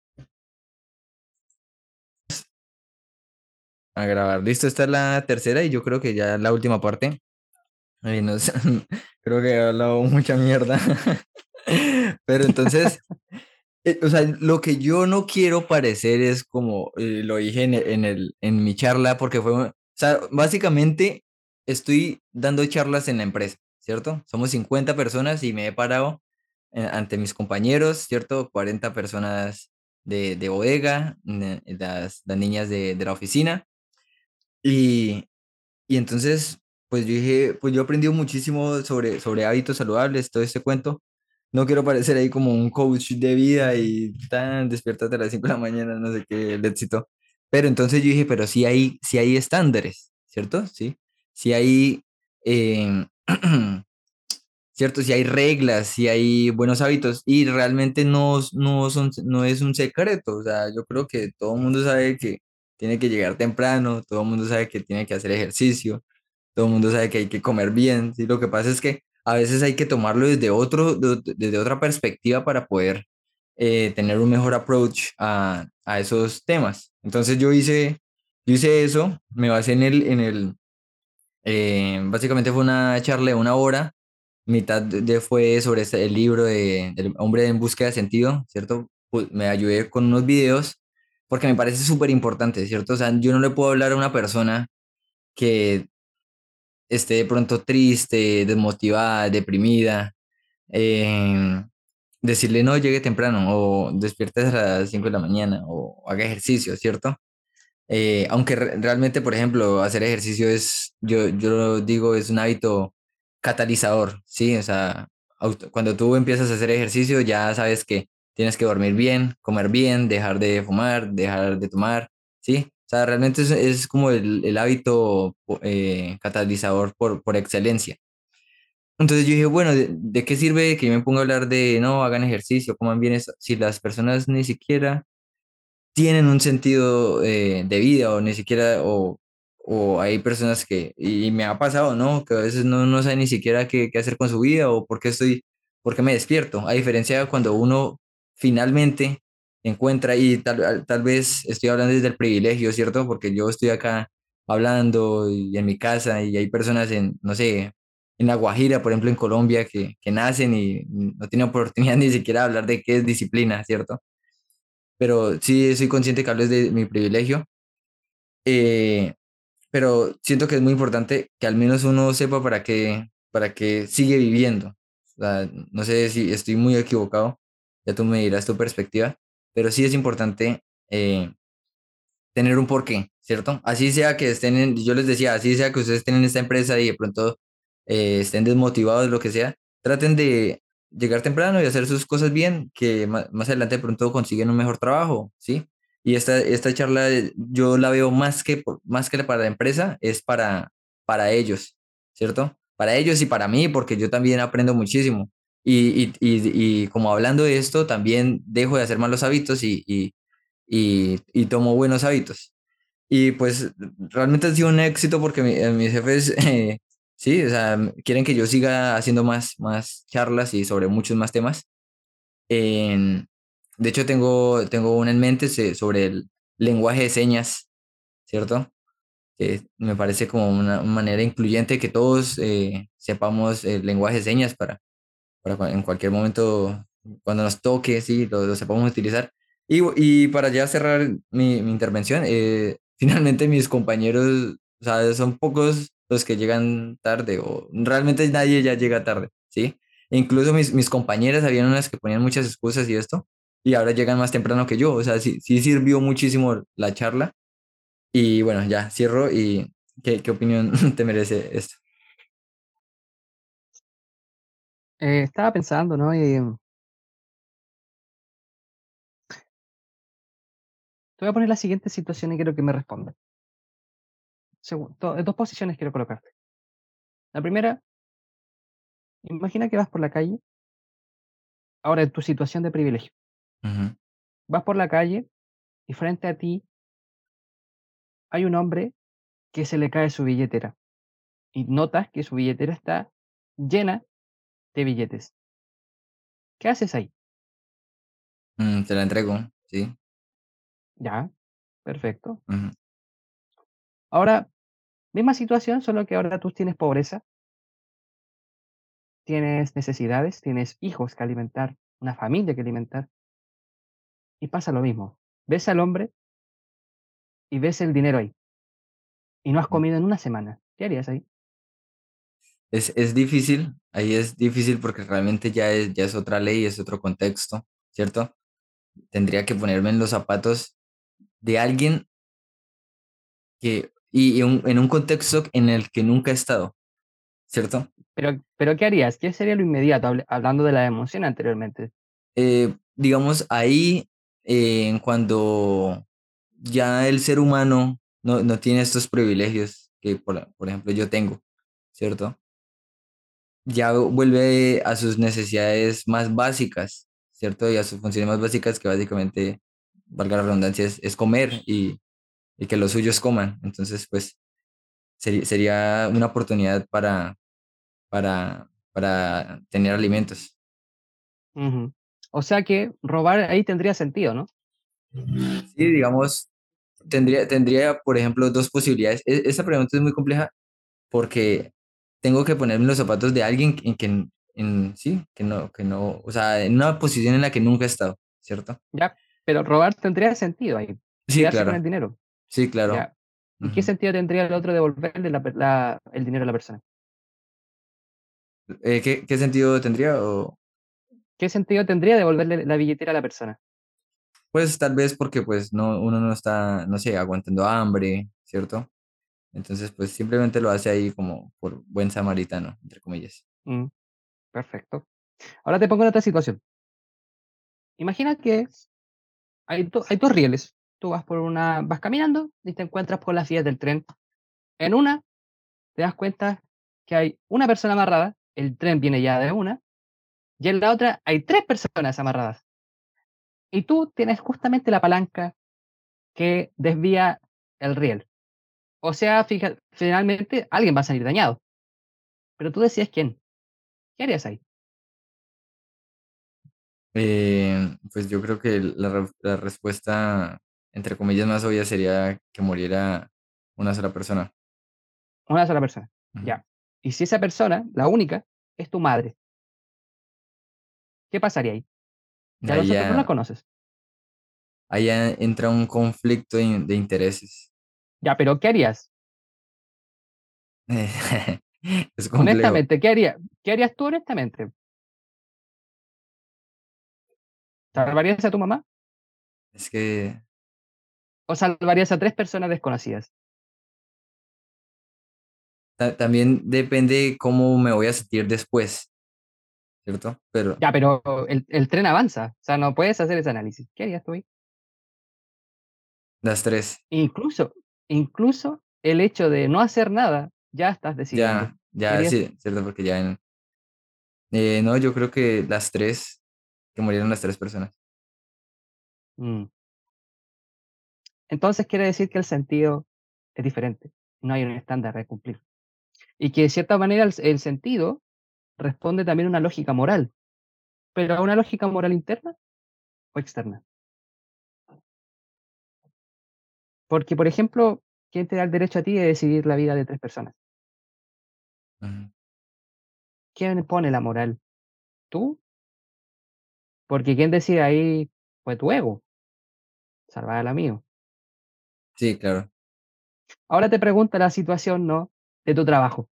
A grabar, listo, esta es la tercera y yo creo que ya la última parte. Ay, no sé, creo que he hablado mucha mierda. Pero entonces, o sea, lo que yo no quiero parecer es como eh, lo dije en, en el- en mi charla, porque fue, o sea, básicamente estoy dando charlas en la empresa, ¿cierto? Somos 50 personas y me he parado eh, ante mis compañeros, ¿cierto? 40 personas de, de bodega, las, las niñas de, de la oficina. Y, y entonces, pues yo dije, pues yo he aprendido muchísimo sobre, sobre hábitos saludables, todo este cuento. No quiero parecer ahí como un coach de vida y tan despiértate a las 5 de la mañana, no sé qué, el éxito. Pero entonces yo dije, pero sí hay, sí hay estándares, ¿cierto? Sí. Sí hay, em, ¿cierto? Si hay reglas, si hay buenos hábitos y realmente no, no, son, no es un secreto, o sea, yo creo que todo el mundo sabe que tiene que llegar temprano, todo el mundo sabe que tiene que hacer ejercicio, todo el mundo sabe que hay que comer bien, ¿sí? Lo que pasa es que a veces hay que tomarlo desde otro, de- desde otra perspectiva para poder eh, tener un mejor approach a, a esos temas. Entonces yo hice, yo hice eso, me basé en el, en el, eh, básicamente fue una charla de una hora mitad de fue sobre este- el libro de, del hombre en búsqueda de sentido, ¿cierto? Pu- Me ayudé con unos videos porque me parece súper importante, ¿cierto? O sea, yo no le puedo hablar a una persona que esté de pronto triste, desmotivada, deprimida, eh, decirle no, llegue temprano o despierte a las 5 de la mañana o haga ejercicio, ¿cierto? Eh, aunque re- realmente, por ejemplo, hacer ejercicio es, yo, yo lo digo, es un hábito catalizador, ¿sí? O sea, cuando tú empiezas a hacer ejercicio ya sabes que tienes que dormir bien, comer bien, dejar de fumar, dejar de tomar, ¿sí? O sea, realmente es, es como el, el hábito eh, catalizador por, por excelencia. Entonces yo dije, bueno, ¿de, de qué sirve que yo me ponga a hablar de, no, hagan ejercicio, coman bien, eso, si las personas ni siquiera tienen un sentido eh, de vida o ni siquiera, o, o hay personas que, y me ha pasado, ¿no? Que a veces no, no saben ni siquiera qué, qué hacer con su vida o por qué estoy, por qué me despierto. A diferencia de cuando uno finalmente encuentra, y tal, tal vez estoy hablando desde el privilegio, ¿cierto? Porque yo estoy acá hablando y en mi casa y hay personas en, no sé, en La Guajira, por ejemplo, en Colombia, que, que nacen y no tienen oportunidad ni siquiera de hablar de qué es disciplina, ¿cierto? pero sí soy consciente que hablo de mi privilegio, eh, pero siento que es muy importante que al menos uno sepa para qué, para qué sigue viviendo. O sea, no sé si estoy muy equivocado, ya tú me dirás tu perspectiva, pero sí es importante eh, tener un porqué, ¿cierto? Así sea que estén en, yo les decía, así sea que ustedes estén en esta empresa y de pronto eh, estén desmotivados, lo que sea, traten de llegar temprano y hacer sus cosas bien, que ma- más, adelante de pronto consiguen un mejor trabajo, ¿sí? Y esta, esta charla eh, yo la veo más que, más que para la empresa, es para, para ellos, ¿cierto? Para ellos y para mí, porque yo también aprendo muchísimo. Y, y, y, como hablando de esto, también dejo de hacer malos hábitos y, y, tomo buenos hábitos. Y pues realmente ha sido un éxito porque mi- eh, mis jefes, eh, sí, o sea, quieren que yo siga haciendo más, más charlas y sobre muchos más temas. De hecho, tengo, tengo una en mente sobre el lenguaje de señas, ¿cierto? Me parece como una manera incluyente que todos eh, sepamos el lenguaje de señas para en cualquier momento, cuando nos toque, sí, lo, lo sepamos utilizar. Y, y para ya cerrar mi, intervención, eh, finalmente mis compañeros, o sea, son pocos los que llegan tarde, o realmente nadie ya llega tarde, ¿sí? Incluso mis, mis compañeras, habían unas que ponían muchas excusas y esto, y ahora llegan más temprano que yo, o sea, sí, sí sirvió muchísimo la charla. Y bueno, ya cierro y ¿qué, qué opinión te merece esto? Eh, estaba pensando, ¿no? Y Te voy a poner la siguiente situación y quiero que me respondas. To- dos posiciones quiero colocarte. La primera, imagina que vas por la calle, ahora en tu situación de privilegio. Ujú. Vas por la calle y frente a ti hay un hombre que se le cae su billetera y notas que su billetera está llena de billetes. ¿Qué haces ahí? Mm, te la entrego, sí. Ya, perfecto. Ahora, misma situación, solo que ahora tú tienes pobreza, tienes necesidades, tienes hijos que alimentar, una familia que alimentar, y pasa lo mismo. Ves al hombre y ves el dinero ahí, y no has comido en una semana. ¿Qué harías ahí? Es, es difícil, ahí es difícil porque realmente ya es, ya es otra ley, es otro contexto, ¿cierto? Tendría que ponerme en los zapatos de alguien que, y, y un- en un contexto en el que nunca he estado, ¿cierto? Pero, pero ¿qué harías? ¿Qué sería lo inmediato? Habl- Hablando de la emoción anteriormente. Eh, digamos, ahí, eh, cuando ya el ser humano no, no tiene estos privilegios que, por, por ejemplo, yo tengo, ¿cierto? Ya vuelve a sus necesidades más básicas, ¿cierto? Y a sus funciones más básicas que básicamente, valga la redundancia, es, es comer y, y que los suyos coman. Entonces, pues, sería, sería una oportunidad para, para, para tener alimentos. Ujú. O sea que robar ahí tendría sentido, ¿no? Sí, digamos, tendría, tendría, por ejemplo, dos posibilidades. E- Esta pregunta es muy compleja porque tengo que ponerme los zapatos de alguien en que, en, sí, que no, que no, o sea, en una posición en la que nunca he estado, ¿cierto? Ya, pero robar tendría sentido ahí. Sí, Quedarse con claro, el dinero. sí, claro. Ya. ¿Y qué sentido tendría el otro devolverle la per- la- el dinero a la persona? Eh, ¿qué, qué sentido tendría? O, ¿Qué sentido tendría devolverle la billetera a la persona? pues tal vez porque pues no, uno no está, no sé, aguantando hambre, ¿cierto? Entonces, pues simplemente lo hace ahí como por buen samaritano, entre comillas. Mm, perfecto. Ahora te pongo en otra situación. Imagina que hay, do- hay dos rieles. Tú vas por una, vas caminando y te encuentras por las vías del tren. En una te das cuenta que hay una persona amarrada, el tren viene ya de una, y en la otra hay tres personas amarradas. Y tú tienes justamente la palanca que desvía el riel. O sea, fija, finalmente alguien va a salir dañado. Pero tú decides quién. ¿Qué harías ahí? Eh, pues yo creo que la, re- la respuesta, entre comillas, más obvia sería que muriera una sola persona. Una sola persona. Ya. Y si esa persona, la única, es tu madre, ¿qué pasaría ahí? Ya otros no la ya, conoces. ahí ya entra un conflicto de intereses. Ya, pero ¿qué harías? Es complejo. Honestamente, ¿qué harías? ¿Qué harías tú honestamente? ¿Salvarías a tu mamá Es que o salvarías a tres personas desconocidas? ta- también depende cómo me voy a sentir después, ¿cierto? Pero Ya, pero el, el tren avanza. O sea, no puedes hacer ese análisis. ¿Qué harías tú ahí? las tres, Incluso, incluso el hecho de no hacer nada, ya estás decidiendo. ya, ¿Qué ya, sí, ¿cierto? Porque ya en... eh, no, yo creo que las tres, que murieron las tres personas. Mm. Entonces quiere decir que el sentido es diferente. No hay un estándar de cumplir. Y que de cierta manera el, el sentido responde también a una lógica moral. Pero a una lógica moral interna o externa. Porque, por ejemplo, ¿quién te da el derecho a ti de decidir la vida de tres personas? Ujú. ¿Quién pone la moral? ¿Tú? Porque quien decide ahí fue tu ego. Salvar al mío. Sí, claro. Ahora te pregunta la situación, ¿no? De tu trabajo.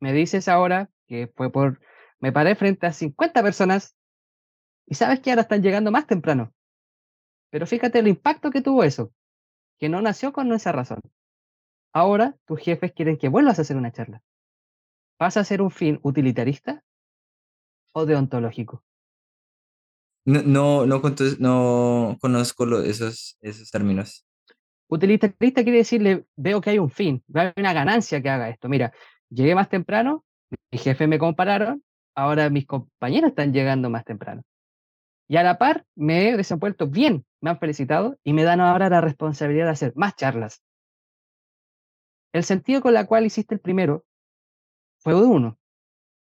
Me dices ahora que fue por... Me paré frente a 50 personas y sabes que ahora están llegando más temprano. Pero fíjate el impacto que tuvo eso, que no nació con esa razón. Ahora tus jefes quieren que vuelvas a hacer una charla. ¿Vas a ser un fin utilitarista o deontológico? No, no, no, conozco lo- esos, esos términos. Utilitarista quiere decirle, veo que hay un fin, hay una ganancia que haga esto. Mira, llegué más temprano, mi jefe me compararon, ahora mis compañeros están llegando más temprano. Y a la par me he desenvuelto bien, me han felicitado y me dan ahora la responsabilidad de hacer más charlas. El sentido con la cual hiciste el primero fue uno,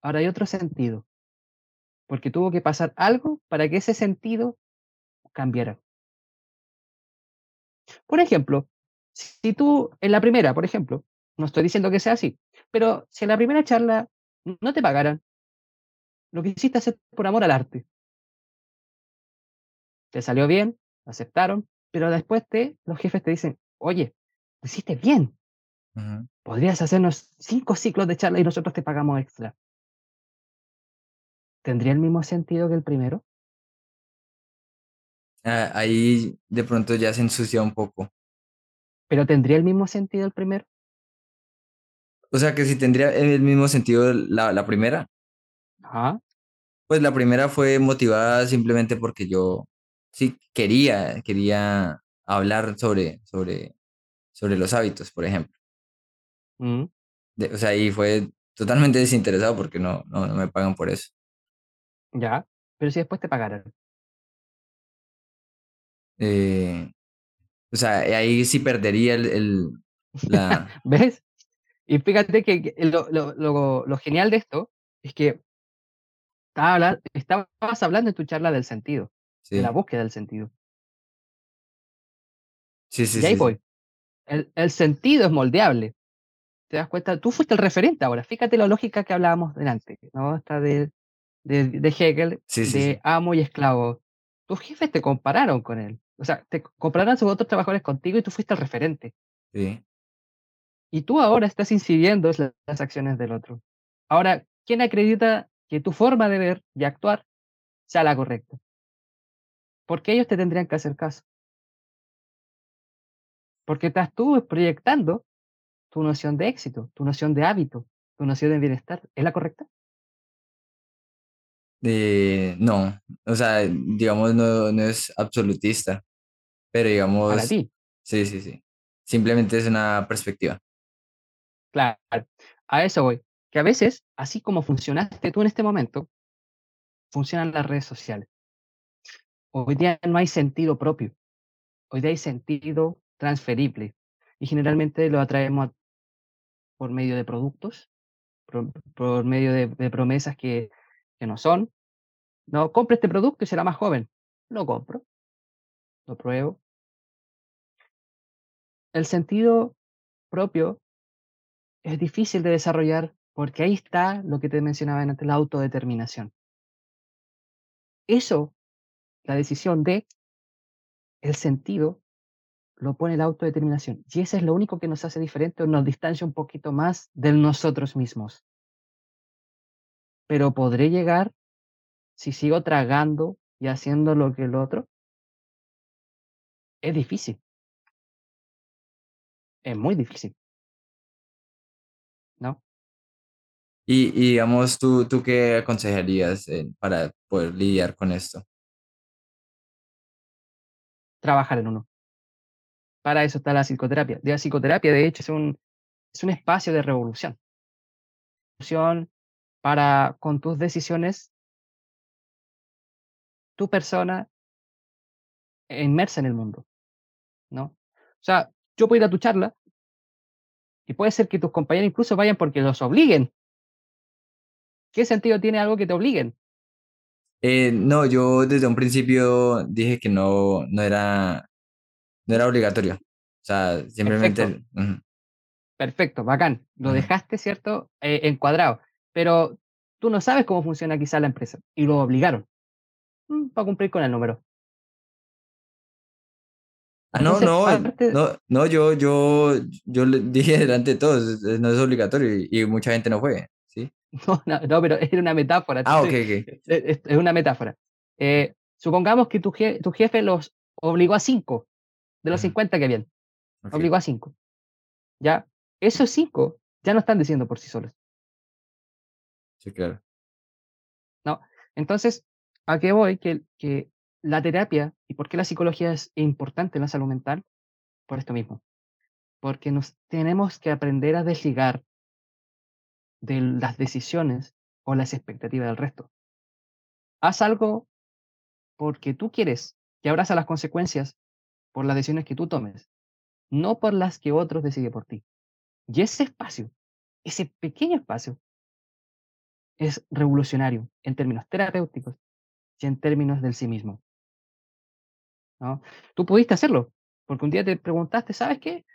ahora hay otro sentido, porque tuvo que pasar algo para que ese sentido cambiara. Por ejemplo, si tú en la primera, por ejemplo, no estoy diciendo que sea así, pero si en la primera charla no te pagaran, lo que hiciste hacer por amor al arte, te salió bien, aceptaron, pero después te, los jefes te dicen, oye, lo hiciste bien, podrías hacernos cinco ciclos de charla y nosotros te pagamos extra. ¿Tendría el mismo sentido que el primero? Ah, ahí de pronto ya se ensucia un poco. ¿Pero tendría el mismo sentido el primero? O sea que si tendría el mismo sentido la, la primera, Ajá. pues la primera fue motivada simplemente porque yo sí quería, quería hablar sobre, sobre, sobre los hábitos, por ejemplo. mm, De- o sea, y fue totalmente desinteresado porque no, no, no me pagan por eso. ya. Pero si después te pagaran. Eh, o sea, ahí sí perdería el, el- la... ¿Ves? Y fíjate que lo, lo- lo- lo genial de esto es que estabas hablando en tu charla del sentido, de la Sí, búsqueda del sentido. sí, sí, Y ahí sí, sí, voy. El, el sentido es moldeable. ¿Te das cuenta? Tú fuiste el referente ahora. Fíjate la lógica que hablábamos delante, ¿no? Esta de, de, de Hegel, sí, sí, de sí, amo y esclavo. Tus jefes te compararon con él. O sea, te compararon a sus otros trabajadores contigo y tú fuiste el referente. sí. Y tú ahora estás incidiendo en la- las acciones del otro. Ahora, ¿quién acredita que tu forma de ver y actuar sea la correcta? Porque ellos te tendrían que hacer caso. Porque estás tú proyectando tu noción de éxito, tu noción de hábito, tu noción de bienestar. ¿Es la correcta? Eh, no, o sea, digamos, no, no es absolutista, pero Para digamos, ti, sí, sí, sí. Simplemente es una perspectiva. claro. A eso voy. Que a veces, así como funcionaste tú en este momento, funcionan las redes sociales. Hoy día no hay sentido propio. Hoy día hay sentido transferible. Y generalmente lo atraemos a- por medio de productos, por, por medio de, de promesas que, que no son. No, compre este producto y será más joven. Lo compro, lo pruebo. El sentido propio es difícil de desarrollar porque ahí está lo que te mencionaba antes, la autodeterminación. Eso, la decisión de el sentido, lo pone la autodeterminación. Y eso es lo único que nos hace diferente o nos distancia un poquito más de nosotros mismos. Pero podré llegar si sigo tragando y haciendo lo que el otro. Es difícil, es muy difícil, ¿no? Y, y digamos, ¿tú, tú qué aconsejarías eh, para poder lidiar con esto? Trabajar en uno. Para eso está la psicoterapia. La psicoterapia, de hecho, es un, es un espacio de revolución. Revolución para, con tus decisiones, tu persona inmersa en el mundo, ¿no? O sea, yo puedo ir a tu charla y puede ser que tus compañeros incluso vayan porque los obliguen. ¿Qué sentido tiene algo que te obliguen? Eh, no, yo desde un principio dije que no, no era, no era obligatorio. O sea, Perfecto, simplemente... ujú, perfecto, bacán. Lo dejaste, ¿cierto? Eh, encuadrado. Pero tú no sabes cómo funciona quizá la empresa y lo obligaron mm, para cumplir con el número. Ah, no, Entonces, no, parte, no, no, yo, yo, yo le dije delante de todos, no es obligatorio y, y mucha gente no fue, ¿sí? no, no, no, pero era una metáfora. Ah, ok, ok, es, es- es una metáfora. Eh, supongamos que tu, je- tu jefe los obligó a cinco de los ujú, 50 que habían. Obligó a cinco. ¿Ya? Esos cinco ya no están diciendo por sí solos. sí, claro. ¿no? Entonces, ¿A qué voy? Que, que la terapia y por qué la psicología es importante en la salud mental, por esto mismo. Porque nos tenemos que aprender a desligar de las decisiones o las expectativas del resto. Haz algo porque tú quieres y abraza las consecuencias por las decisiones que tú tomes, no por las que otros deciden por ti. Y ese espacio, ese pequeño espacio, es revolucionario en términos terapéuticos y en términos del sí mismo. ¿no? Tú pudiste hacerlo, porque un día te preguntaste, ¿sabes qué?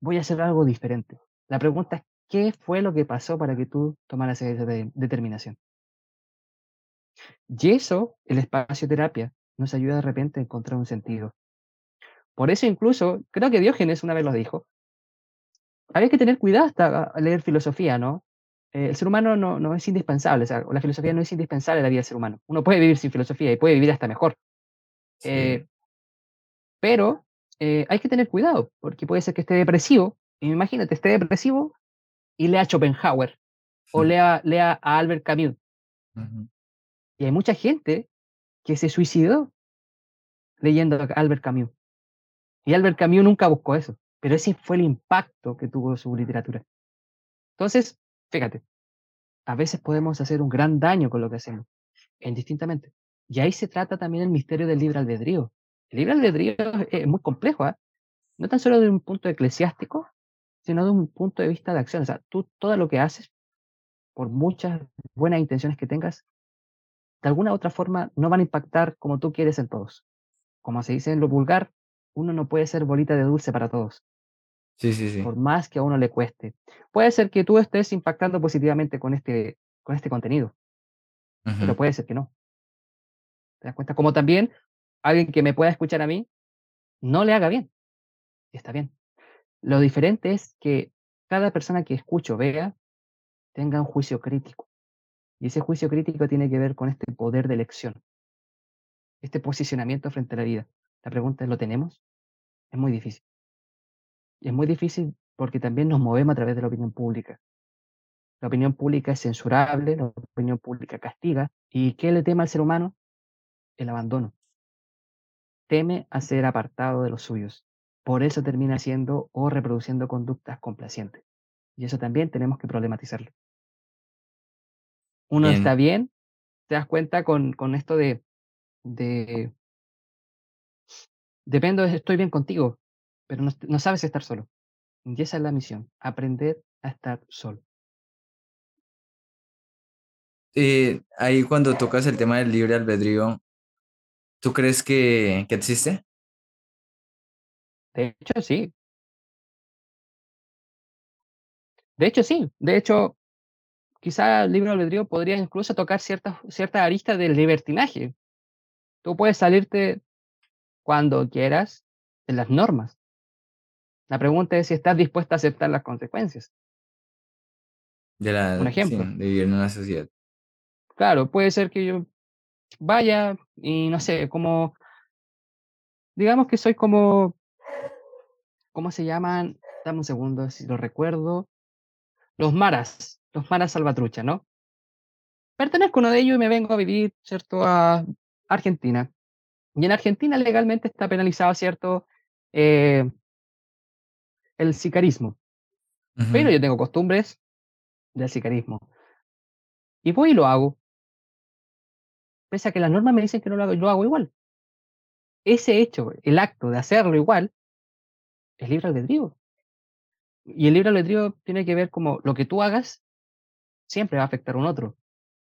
Voy a hacer algo diferente. La pregunta es, ¿qué fue lo que pasó para que tú tomaras esa determinación? Y eso, el espacio terapia, nos ayuda de repente a encontrar un sentido. Por eso incluso, creo que Diógenes una vez lo dijo, había que tener cuidado hasta leer filosofía, ¿no? Eh, el ser humano no, no es indispensable, o sea, la filosofía no es indispensable en la vida del ser humano. Uno puede vivir sin filosofía y puede vivir hasta mejor. Eh, pero eh, hay que tener cuidado, porque puede ser que esté depresivo, y imagínate, esté depresivo y lea Schopenhauer o lea, lea a Albert Camus. Y hay mucha gente que se suicidó leyendo a Albert Camus. Y Albert Camus nunca buscó eso, pero ese fue el impacto que tuvo su literatura. Entonces, fíjate, a veces podemos hacer un gran daño con lo que hacemos, indistintamente. Y ahí se trata también el misterio del libre albedrío. El libre albedrío es muy complejo, ¿eh? no tan solo de un punto eclesiástico, sino de un punto de vista de acción. O sea, tú todo lo que haces, por muchas buenas intenciones que tengas, de alguna u otra forma no van a impactar como tú quieres en todos. Como se dice en lo vulgar, uno no puede ser bolita de dulce para todos. Sí, sí, sí. Por más que a uno le cueste. Puede ser que tú estés impactando positivamente con este, con este contenido, pero puede ser que no. ¿Te das cuenta? Como también alguien que me pueda escuchar a mí no le haga bien. Está bien. Lo diferente es que cada persona que escucho vea tenga un juicio crítico. Y ese juicio crítico tiene que ver con este poder de elección, este posicionamiento frente a la vida. La pregunta es, ¿lo tenemos? Es muy difícil. Y es muy difícil porque también nos movemos a través de la opinión pública. La opinión pública es censurable, la opinión pública castiga. ¿Y qué le teme al ser humano? El abandono. Teme a ser apartado de los suyos. Por eso termina haciendo o reproduciendo conductas complacientes. Y eso también tenemos que problematizarlo. Uno está bien, te das cuenta con, con esto de, de, dependo, estoy bien contigo, pero no, no sabes estar solo. Y esa es la misión, aprender a estar solo. Eh, ahí cuando tocas el tema del libre albedrío, ¿tú crees que, que existe? De hecho, sí. De hecho, sí. De hecho, quizá el libre albedrío podría incluso tocar ciertas cierta aristas del libertinaje. Tú puedes salirte cuando quieras de las normas. La pregunta es si estás dispuesto a aceptar las consecuencias. De la, Un ejemplo. sí, de vivir en una sociedad. Claro, puede ser que yo vaya y no sé, como, digamos que soy como, ¿cómo se llaman? Dame un segundo, si lo recuerdo. Los maras, los maras salvatrucha, ¿no? Pertenezco a uno de ellos y me vengo a vivir, ¿cierto?, a Argentina. Y en Argentina legalmente está penalizado, ¿cierto?, eh, el sicarismo. Pero yo tengo costumbres del sicarismo. Y voy y lo hago. Pese a que las normas me dicen que no lo hago, yo lo hago igual. Ese hecho, el acto de hacerlo igual, es libre albedrío. Y el libre albedrío tiene que ver como lo que tú hagas siempre va a afectar a un otro.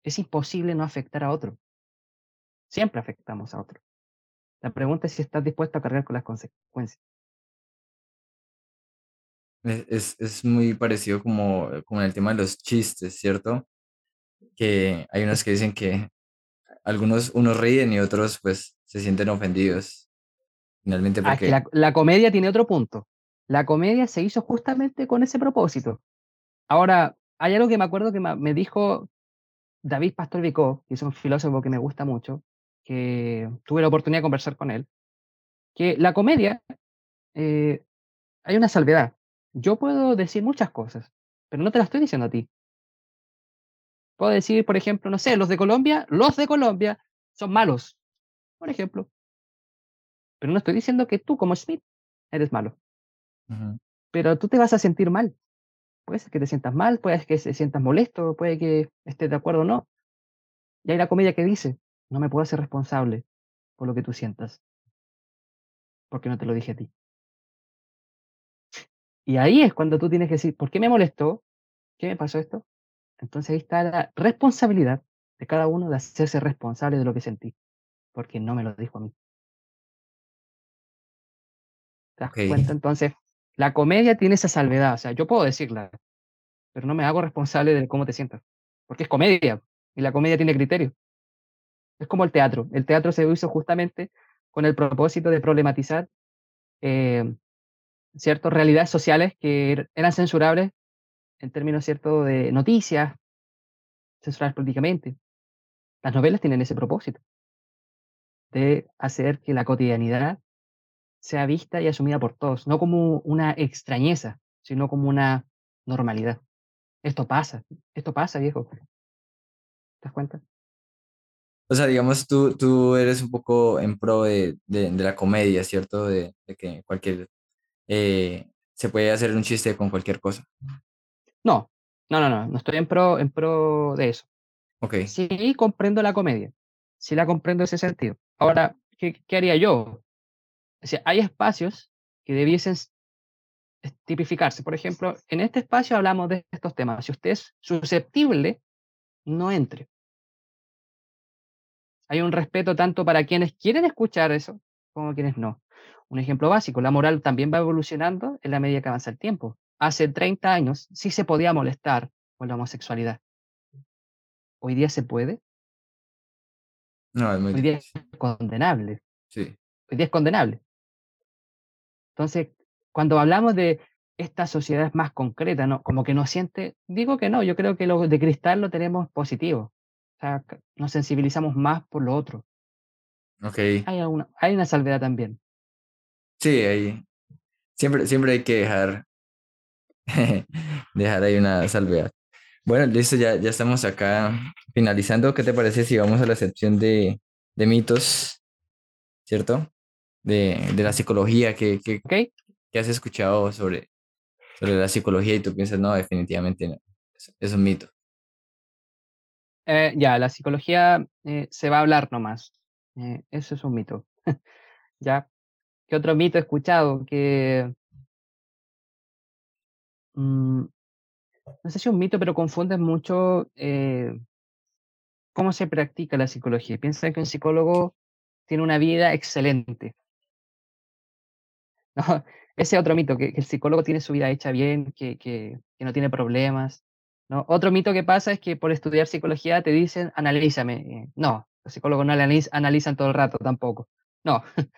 Es imposible no afectar a otro. Siempre afectamos a otro. La pregunta es si estás dispuesto a cargar con las consecuencias. Es, es muy parecido como con el tema de los chistes, ¿cierto? Que hay unos que dicen que algunos unos ríen y otros pues se sienten ofendidos. Finalmente Ah, porque... la, la comedia tiene otro punto. La comedia se hizo justamente con ese propósito. Ahora, hay algo que me acuerdo que me dijo David Pastor Vicó, que es un filósofo que me gusta mucho, que tuve la oportunidad de conversar con él, que la comedia, eh, hay una salvedad. Yo puedo decir muchas cosas, pero no te las estoy diciendo a ti. Puedo decir, por ejemplo, no sé, los de Colombia, los de Colombia son malos, por ejemplo. Pero no estoy diciendo que tú como Smith eres malo, pero tú te vas a sentir mal. Puede ser que te sientas mal, puede que te sientas molesto, puede que estés de acuerdo o no. Y hay la comedia que dice, no me puedo hacer responsable por lo que tú sientas, porque no te lo dije a ti. Y ahí es cuando tú tienes que decir, ¿por qué me molestó? ¿Qué me pasó esto? Entonces ahí está la responsabilidad de cada uno de hacerse responsable de lo que sentí, porque no me lo dijo a mí. ¿Te das Ok. cuenta? Entonces, la comedia tiene esa salvedad, o sea, yo puedo decirla, pero no me hago responsable de cómo te sientas, porque es comedia, y la comedia tiene criterio. Es como el teatro. El teatro se hizo justamente con el propósito de problematizar eh, ciertas realidades sociales que er- eran censurables en términos cierto de noticias, censurables políticamente. Las novelas tienen ese propósito de hacer que la cotidianidad sea vista y asumida por todos, no como una extrañeza, sino como una normalidad. Esto pasa, esto pasa, viejo. ¿Te das cuenta? O sea, digamos, tú, tú eres un poco en pro de, de- de la comedia, ¿cierto? De, de que cualquier, eh, se puede hacer un chiste con cualquier cosa. No, no, no, no, no estoy en pro, en pro de eso. Ok, Sí comprendo la comedia, sí la comprendo en ese sentido. Ahora, ¿qué, qué haría yo? O sea, hay espacios que debiesen tipificarse. Por ejemplo, en este espacio hablamos de estos temas. Si usted es susceptible, no entre. Hay un respeto tanto para quienes quieren escuchar eso como quienes no. Un ejemplo básico, la moral también va evolucionando en la medida que avanza el tiempo. Hace 30 años sí se podía molestar con la homosexualidad. Hoy día se puede, no, es muy hoy día es condenable, Sí, hoy día es condenable. Entonces, cuando hablamos de esta sociedad es más concreta, ¿no? Como que no siente, digo que no, yo creo que lo de cristal lo tenemos positivo. O sea, nos sensibilizamos más por lo otro. ok. Hay una, hay una salvedad también. Sí, ahí. Siempre, siempre hay que dejar, dejar ahí una salvedad. Bueno, listo, ya, ya estamos acá finalizando. ¿Qué te parece si vamos a la sección de, de mitos, ¿cierto? De, de la psicología, ¿qué, qué, ¿Ok? qué has escuchado sobre, sobre la psicología y tú piensas, no, definitivamente no, es, es un mito. Eh, ya, la psicología eh, se va a hablar nomás. Eh, eso es un mito. ¿Ya? ¿Qué otro mito he escuchado? Que, mm, no sé si es un mito, pero confunden mucho eh, cómo se practica la psicología. Piensan que un psicólogo tiene una vida excelente. No, ese es otro mito, que, el psicólogo tiene su vida hecha bien, que, que, no tiene problemas. ¿no? Otro mito que pasa es que por estudiar psicología te dicen, analízame. Eh, No, los psicólogos no analiz- analizan todo el rato tampoco. No,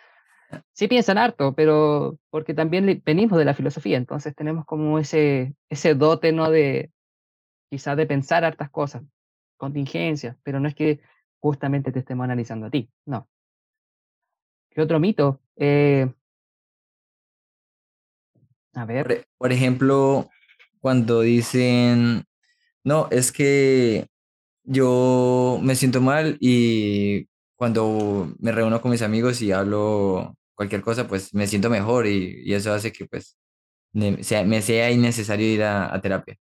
sí piensan harto, pero porque también venimos de la filosofía, entonces tenemos como ese, ese dote, ¿no? De quizás de pensar hartas cosas, contingencias, pero no es que justamente te estemos analizando a ti, no. ¿Qué otro mito? Eh, a ver. Por, por ejemplo, cuando dicen, no, es que yo me siento mal y cuando me reúno con mis amigos y hablo cualquier cosa, pues me siento mejor y, y eso hace que pues ne- sea, me sea innecesario ir a, a terapia.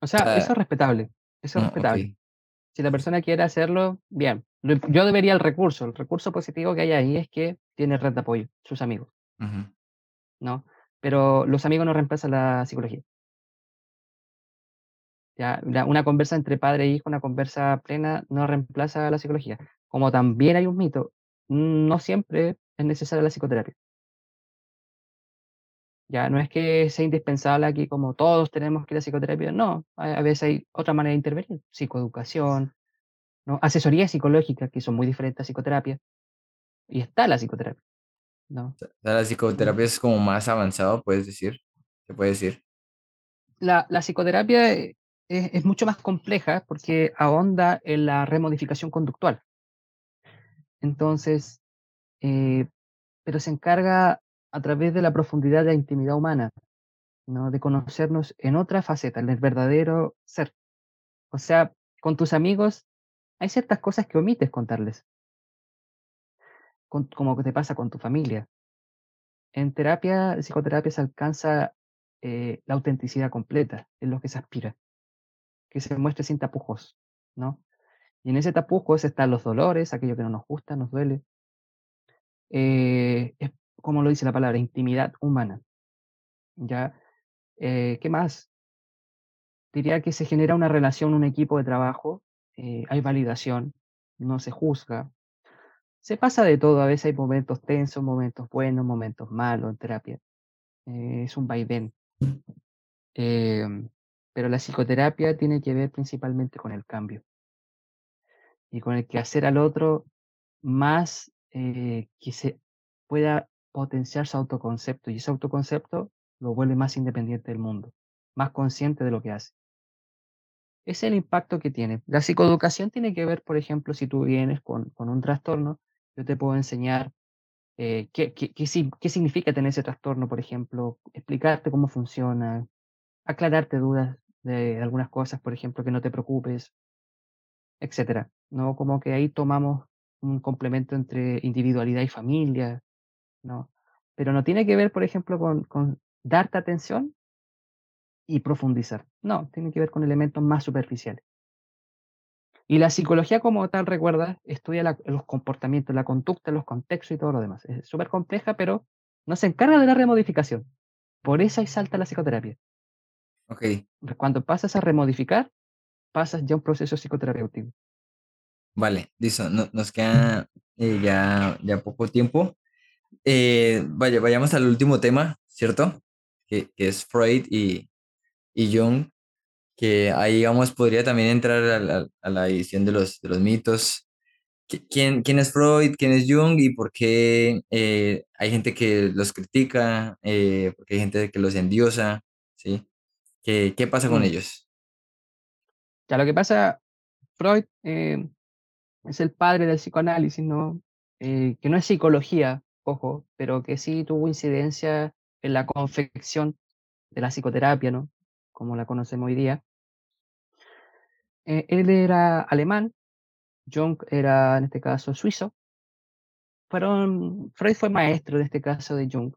O sea, eso es respetable, eso es no, ok. respetable. Si la persona quiere hacerlo, bien. Yo debería el recurso, el recurso positivo que hay ahí es que tiene red de apoyo, sus amigos, ujú. ¿No? Pero los amigos no reemplazan la psicología. Ya, una conversa entre padre e hijo, una conversa plena, no reemplaza la psicología. Como también hay un mito, no siempre es necesaria la psicoterapia. Ya, no es que sea indispensable aquí como todos tenemos que ir a psicoterapia, no, a, veces hay otra manera de intervenir, psicoeducación. Asesoría psicológica, que son muy diferentes a psicoterapia, y está la psicoterapia, ¿no? O sea, la psicoterapia es como más avanzado, puedes decir. Se puede decir. La, la psicoterapia eh, es, es mucho más compleja porque ahonda en la remodificación conductual. Entonces, eh, pero se encarga a través de la profundidad de la intimidad humana, ¿no? De conocernos en otra faceta, en el verdadero ser. O sea, con tus amigos hay ciertas cosas que omites contarles, con- como te pasa con tu familia. En terapia, psicoterapia se alcanza eh, la autenticidad completa, es lo que se aspira, que se muestre sin tapujos, ¿no? Y en ese tapujos están los dolores, aquello que no nos gusta, nos duele. eh, es como lo dice la palabra, intimidad humana. ¿ya? Eh, ¿qué más? Diría que se genera una relación, un equipo de trabajo, eh, hay validación, no se juzga. Se pasa de todo, a veces hay momentos tensos, momentos buenos, momentos malos en terapia. eh, es un vaivén. Em, pero la psicoterapia tiene que ver principalmente con el cambio y con el que hacer al otro más eh, que se pueda potenciar su autoconcepto y ese autoconcepto lo vuelve más independiente del mundo, más consciente de lo que hace. Es el impacto que tiene. La psicoeducación tiene que ver, por ejemplo, si tú vienes con, con un trastorno, yo te puedo enseñar eh, qué, qué, qué, si- qué significa tener ese trastorno, por ejemplo, explicarte cómo funciona, aclararte dudas de algunas cosas, por ejemplo, que no te preocupes, etcétera. ¿no? Como que ahí tomamos un complemento entre individualidad y familia, ¿no? Pero no tiene que ver, por ejemplo, con, con darte atención y profundizar. No, tiene que ver con elementos más superficiales. Y la psicología como tal, recuerda, estudia la- los comportamientos, la conducta, los contextos y todo lo demás. Es súper compleja, pero no se encarga de la remodificación. Por eso ahí salta la psicoterapia. Ok, Cuando pasas a remodificar, pasas ya a un proceso psicoterapéutico. vale, listo. No- nos queda eh, ya, ya poco tiempo. Eh, vaya, vayamos al último tema, ¿cierto? Que, que es Freud y, y Jung, que ahí, digamos, podría también entrar a la, a la edición de los, de los mitos. Qui- ¿Quién, quién es Freud? ¿Quién es Jung? ¿Y por qué eh, hay gente que los critica? Eh, porque hay gente que los endiosa, ¿sí? ¿Qué, qué pasa con Mm. ellos? Ya lo que pasa, Freud eh, es el padre del psicoanálisis, ¿no? Eh, que no es psicología, ojo, pero que sí tuvo incidencia en la confección de la psicoterapia, ¿no? Como la conocemos hoy día. Eh, él era alemán, Jung era, en este caso, suizo. Fueron, Freud fue maestro, en este caso, de Jung.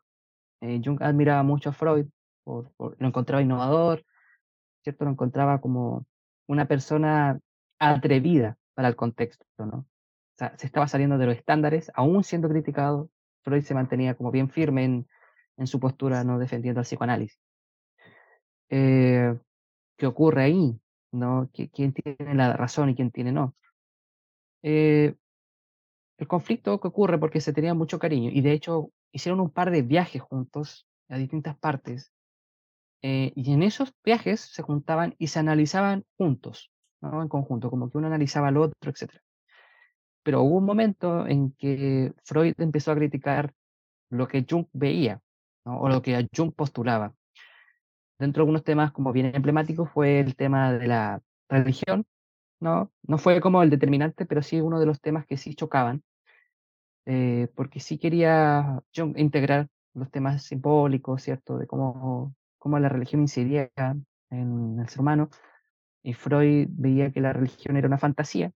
Eh, Jung admiraba mucho a Freud, por, lo encontraba innovador, ¿cierto? Lo encontraba como una persona atrevida para el contexto, ¿no? O sea, se estaba saliendo de los estándares, aún siendo criticado, Freud se mantenía como bien firme en, en su postura, ¿no? Defendiendo el psicoanálisis. Eh, ¿qué ocurre ahí? ¿No? ¿Qui- ¿Quién tiene la razón y quién tiene no? Eh, el conflicto que ocurre porque se tenía mucho cariño y de hecho hicieron un par de viajes juntos a distintas partes eh, y en esos viajes se juntaban y se analizaban juntos, ¿no? En conjunto, como que uno analizaba al otro, etc. Pero hubo un momento en que Freud empezó a criticar lo que Jung veía, o lo que Jung postulaba. Dentro de algunos temas como bien emblemáticos fue el tema de la religión, ¿no? No fue como el determinante, pero sí uno de los temas que sí chocaban, eh, porque sí quería Jung integrar los temas simbólicos, ¿cierto? De cómo, cómo la religión incidía en el ser humano, y Freud veía que la religión era una fantasía,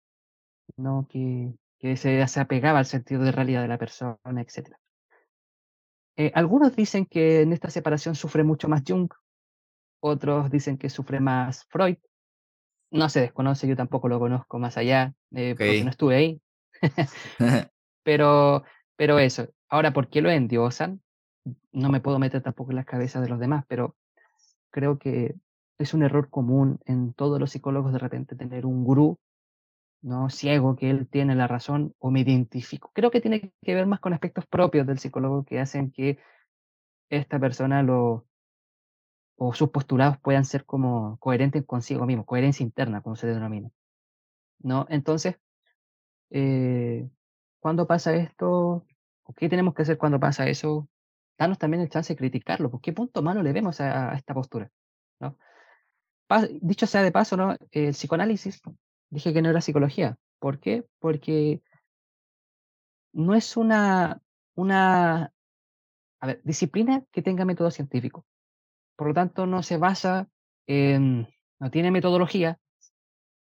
¿no? Que, que se, se apegaba al sentido de realidad de la persona, etc. Eh, algunos dicen que en esta separación sufre mucho más Jung, otros dicen que sufre más Freud. No se desconoce, yo tampoco lo conozco más allá, eh, porque no estuve ahí. Pero, pero eso. Ahora, ¿por qué lo endiosan? No me puedo meter tampoco en las cabezas de los demás, pero creo que es un error común en todos los psicólogos de repente tener un gurú, ¿no? Ciego, que él tiene la razón o me identifico. Creo que tiene que ver más con aspectos propios del psicólogo que hacen que esta persona lo, o sus postulados puedan ser como coherentes consigo mismo, coherencia interna, como se denomina, ¿no? Entonces, eh, ¿cuándo pasa esto? ¿O qué tenemos que hacer cuando pasa eso? Danos también el chance de criticarlo, ¿por qué punto malo le vemos a, esta postura? ¿no? Dicho sea de paso, ¿no? El psicoanálisis, dije que no era psicología. ¿Por qué? Porque no es una, una a ver, disciplina que tenga método científico. Por lo tanto, no se basa en, no tiene metodología,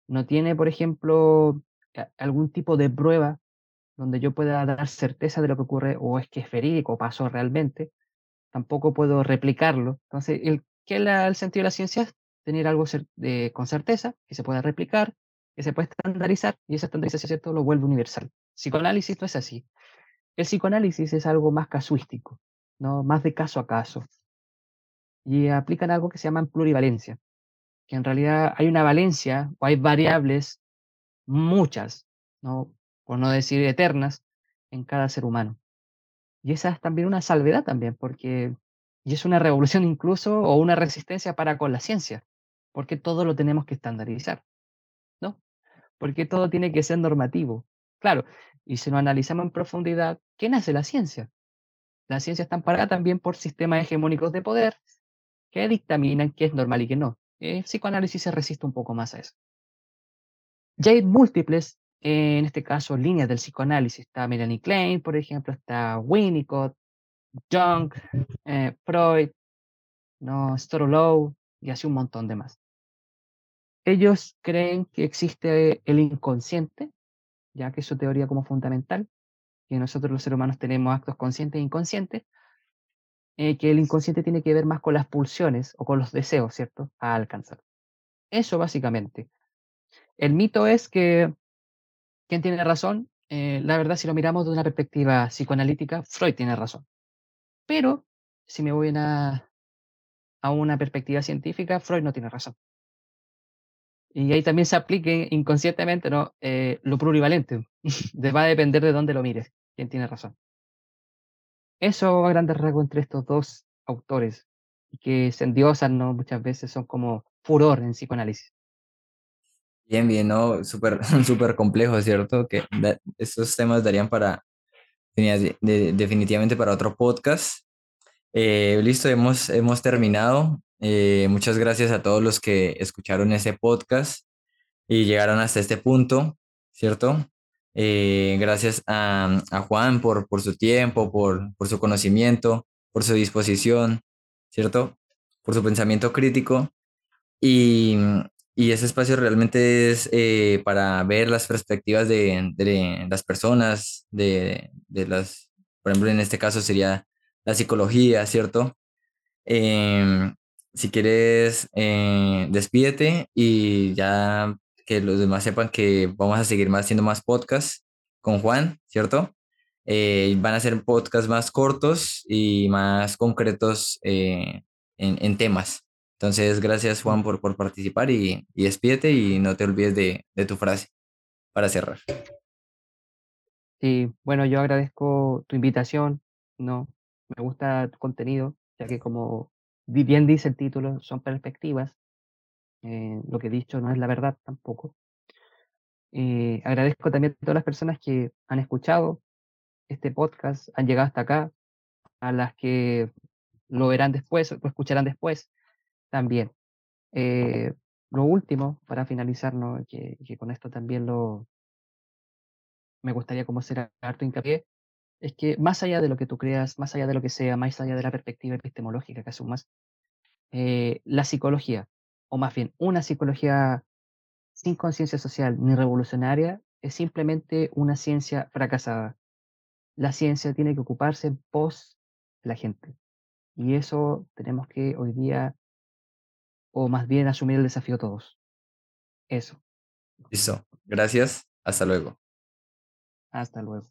no tiene, por ejemplo, algún tipo de prueba donde yo pueda dar certeza de lo que ocurre o es que es verídico, pasó realmente, tampoco puedo replicarlo. Entonces, el, ¿qué el sentido de la ciencia? Tener algo de, con certeza, que se pueda replicar, que se puede estandarizar, y esa estandarización ¿cierto? lo vuelve universal. Psicoanálisis no es así. El psicoanálisis es algo más casuístico, ¿no? más de caso a caso. Y aplican algo que se llama plurivalencia, que en realidad hay una valencia o hay variables, muchas, ¿no? por no decir eternas, en cada ser humano. Y esa es también una salvedad también, porque y es una revolución incluso o una resistencia para con la ciencia, porque todo lo tenemos que estandarizar, ¿no? Porque todo tiene que ser normativo. Claro, y si lo analizamos en profundidad, ¿qué nace la ciencia? La ciencia está amparada también por sistemas hegemónicos de poder que dictaminan qué es normal y qué no. El psicoanálisis se resiste un poco más a eso. Ya hay múltiples, en este caso, líneas del psicoanálisis. Está Melanie Klein, por ejemplo, está Winnicott, Jung, eh, Freud, ¿no? Storlow y así un montón de más. Ellos creen que existe el inconsciente, ya que es su teoría como fundamental, que nosotros los seres humanos tenemos actos conscientes e inconscientes, eh, que el inconsciente tiene que ver más con las pulsiones o con los deseos, ¿cierto? A alcanzar. Eso básicamente. El mito es que, ¿quién tiene razón? Eh, la verdad, si lo miramos desde una perspectiva psicoanalítica, Freud tiene razón. Pero si me voy a, a una perspectiva científica, Freud no tiene razón. Y ahí también se aplique inconscientemente ¿no? Eh, lo plurivalente. Va a depender de dónde lo mires, quién tiene razón. Eso a grandes rasgos entre estos dos autores, que se endiosan ¿no? muchas veces, son como furor en psicoanálisis. Bien, bien, ¿no? Súper super complejo, ¿cierto? Que estos temas darían para, definitivamente para otro podcast. Eh, listo, hemos, hemos terminado. Eh, muchas gracias a todos los que escucharon ese podcast y llegaron hasta este punto, ¿cierto? Eh, gracias a, a, Juan por, por su tiempo, por, por su conocimiento, por su disposición, ¿cierto? Por su pensamiento crítico. Y, y ese espacio realmente es eh, para ver las perspectivas de, de las personas, de, de, las, por ejemplo, en este caso sería la psicología, ¿cierto? Em, si quieres, eh, despídete y ya que los demás sepan que vamos a seguir más, haciendo más podcasts con Juan, ¿cierto? Eh, van a ser podcasts más cortos y más concretos eh, en, en, temas. Entonces, gracias Juan por, por participar y, y despídete y no te olvides de, de tu frase para cerrar. Sí, bueno, yo agradezco tu invitación, ¿no? Me gusta tu contenido, ya que como bien dice el título, son perspectivas. Eh, lo que he dicho no es la verdad tampoco. Eh, agradezco también a todas las personas que han escuchado este podcast, han llegado hasta acá, a las que lo verán después, lo escucharán después también. Eh, lo último, para finalizar, ¿no? que, con esto también lo me gustaría como hacer harto hincapié, es que más allá de lo que tú creas, más allá de lo que sea, más allá de la perspectiva epistemológica que asumas, eh, la psicología, o más bien una psicología sin conciencia social ni revolucionaria, es simplemente una ciencia fracasada. La ciencia tiene que ocuparse en pos de la gente. Y eso tenemos que hoy día, o más bien asumir el desafío todos. Eso. Listo. Gracias. Hasta luego. Hasta luego.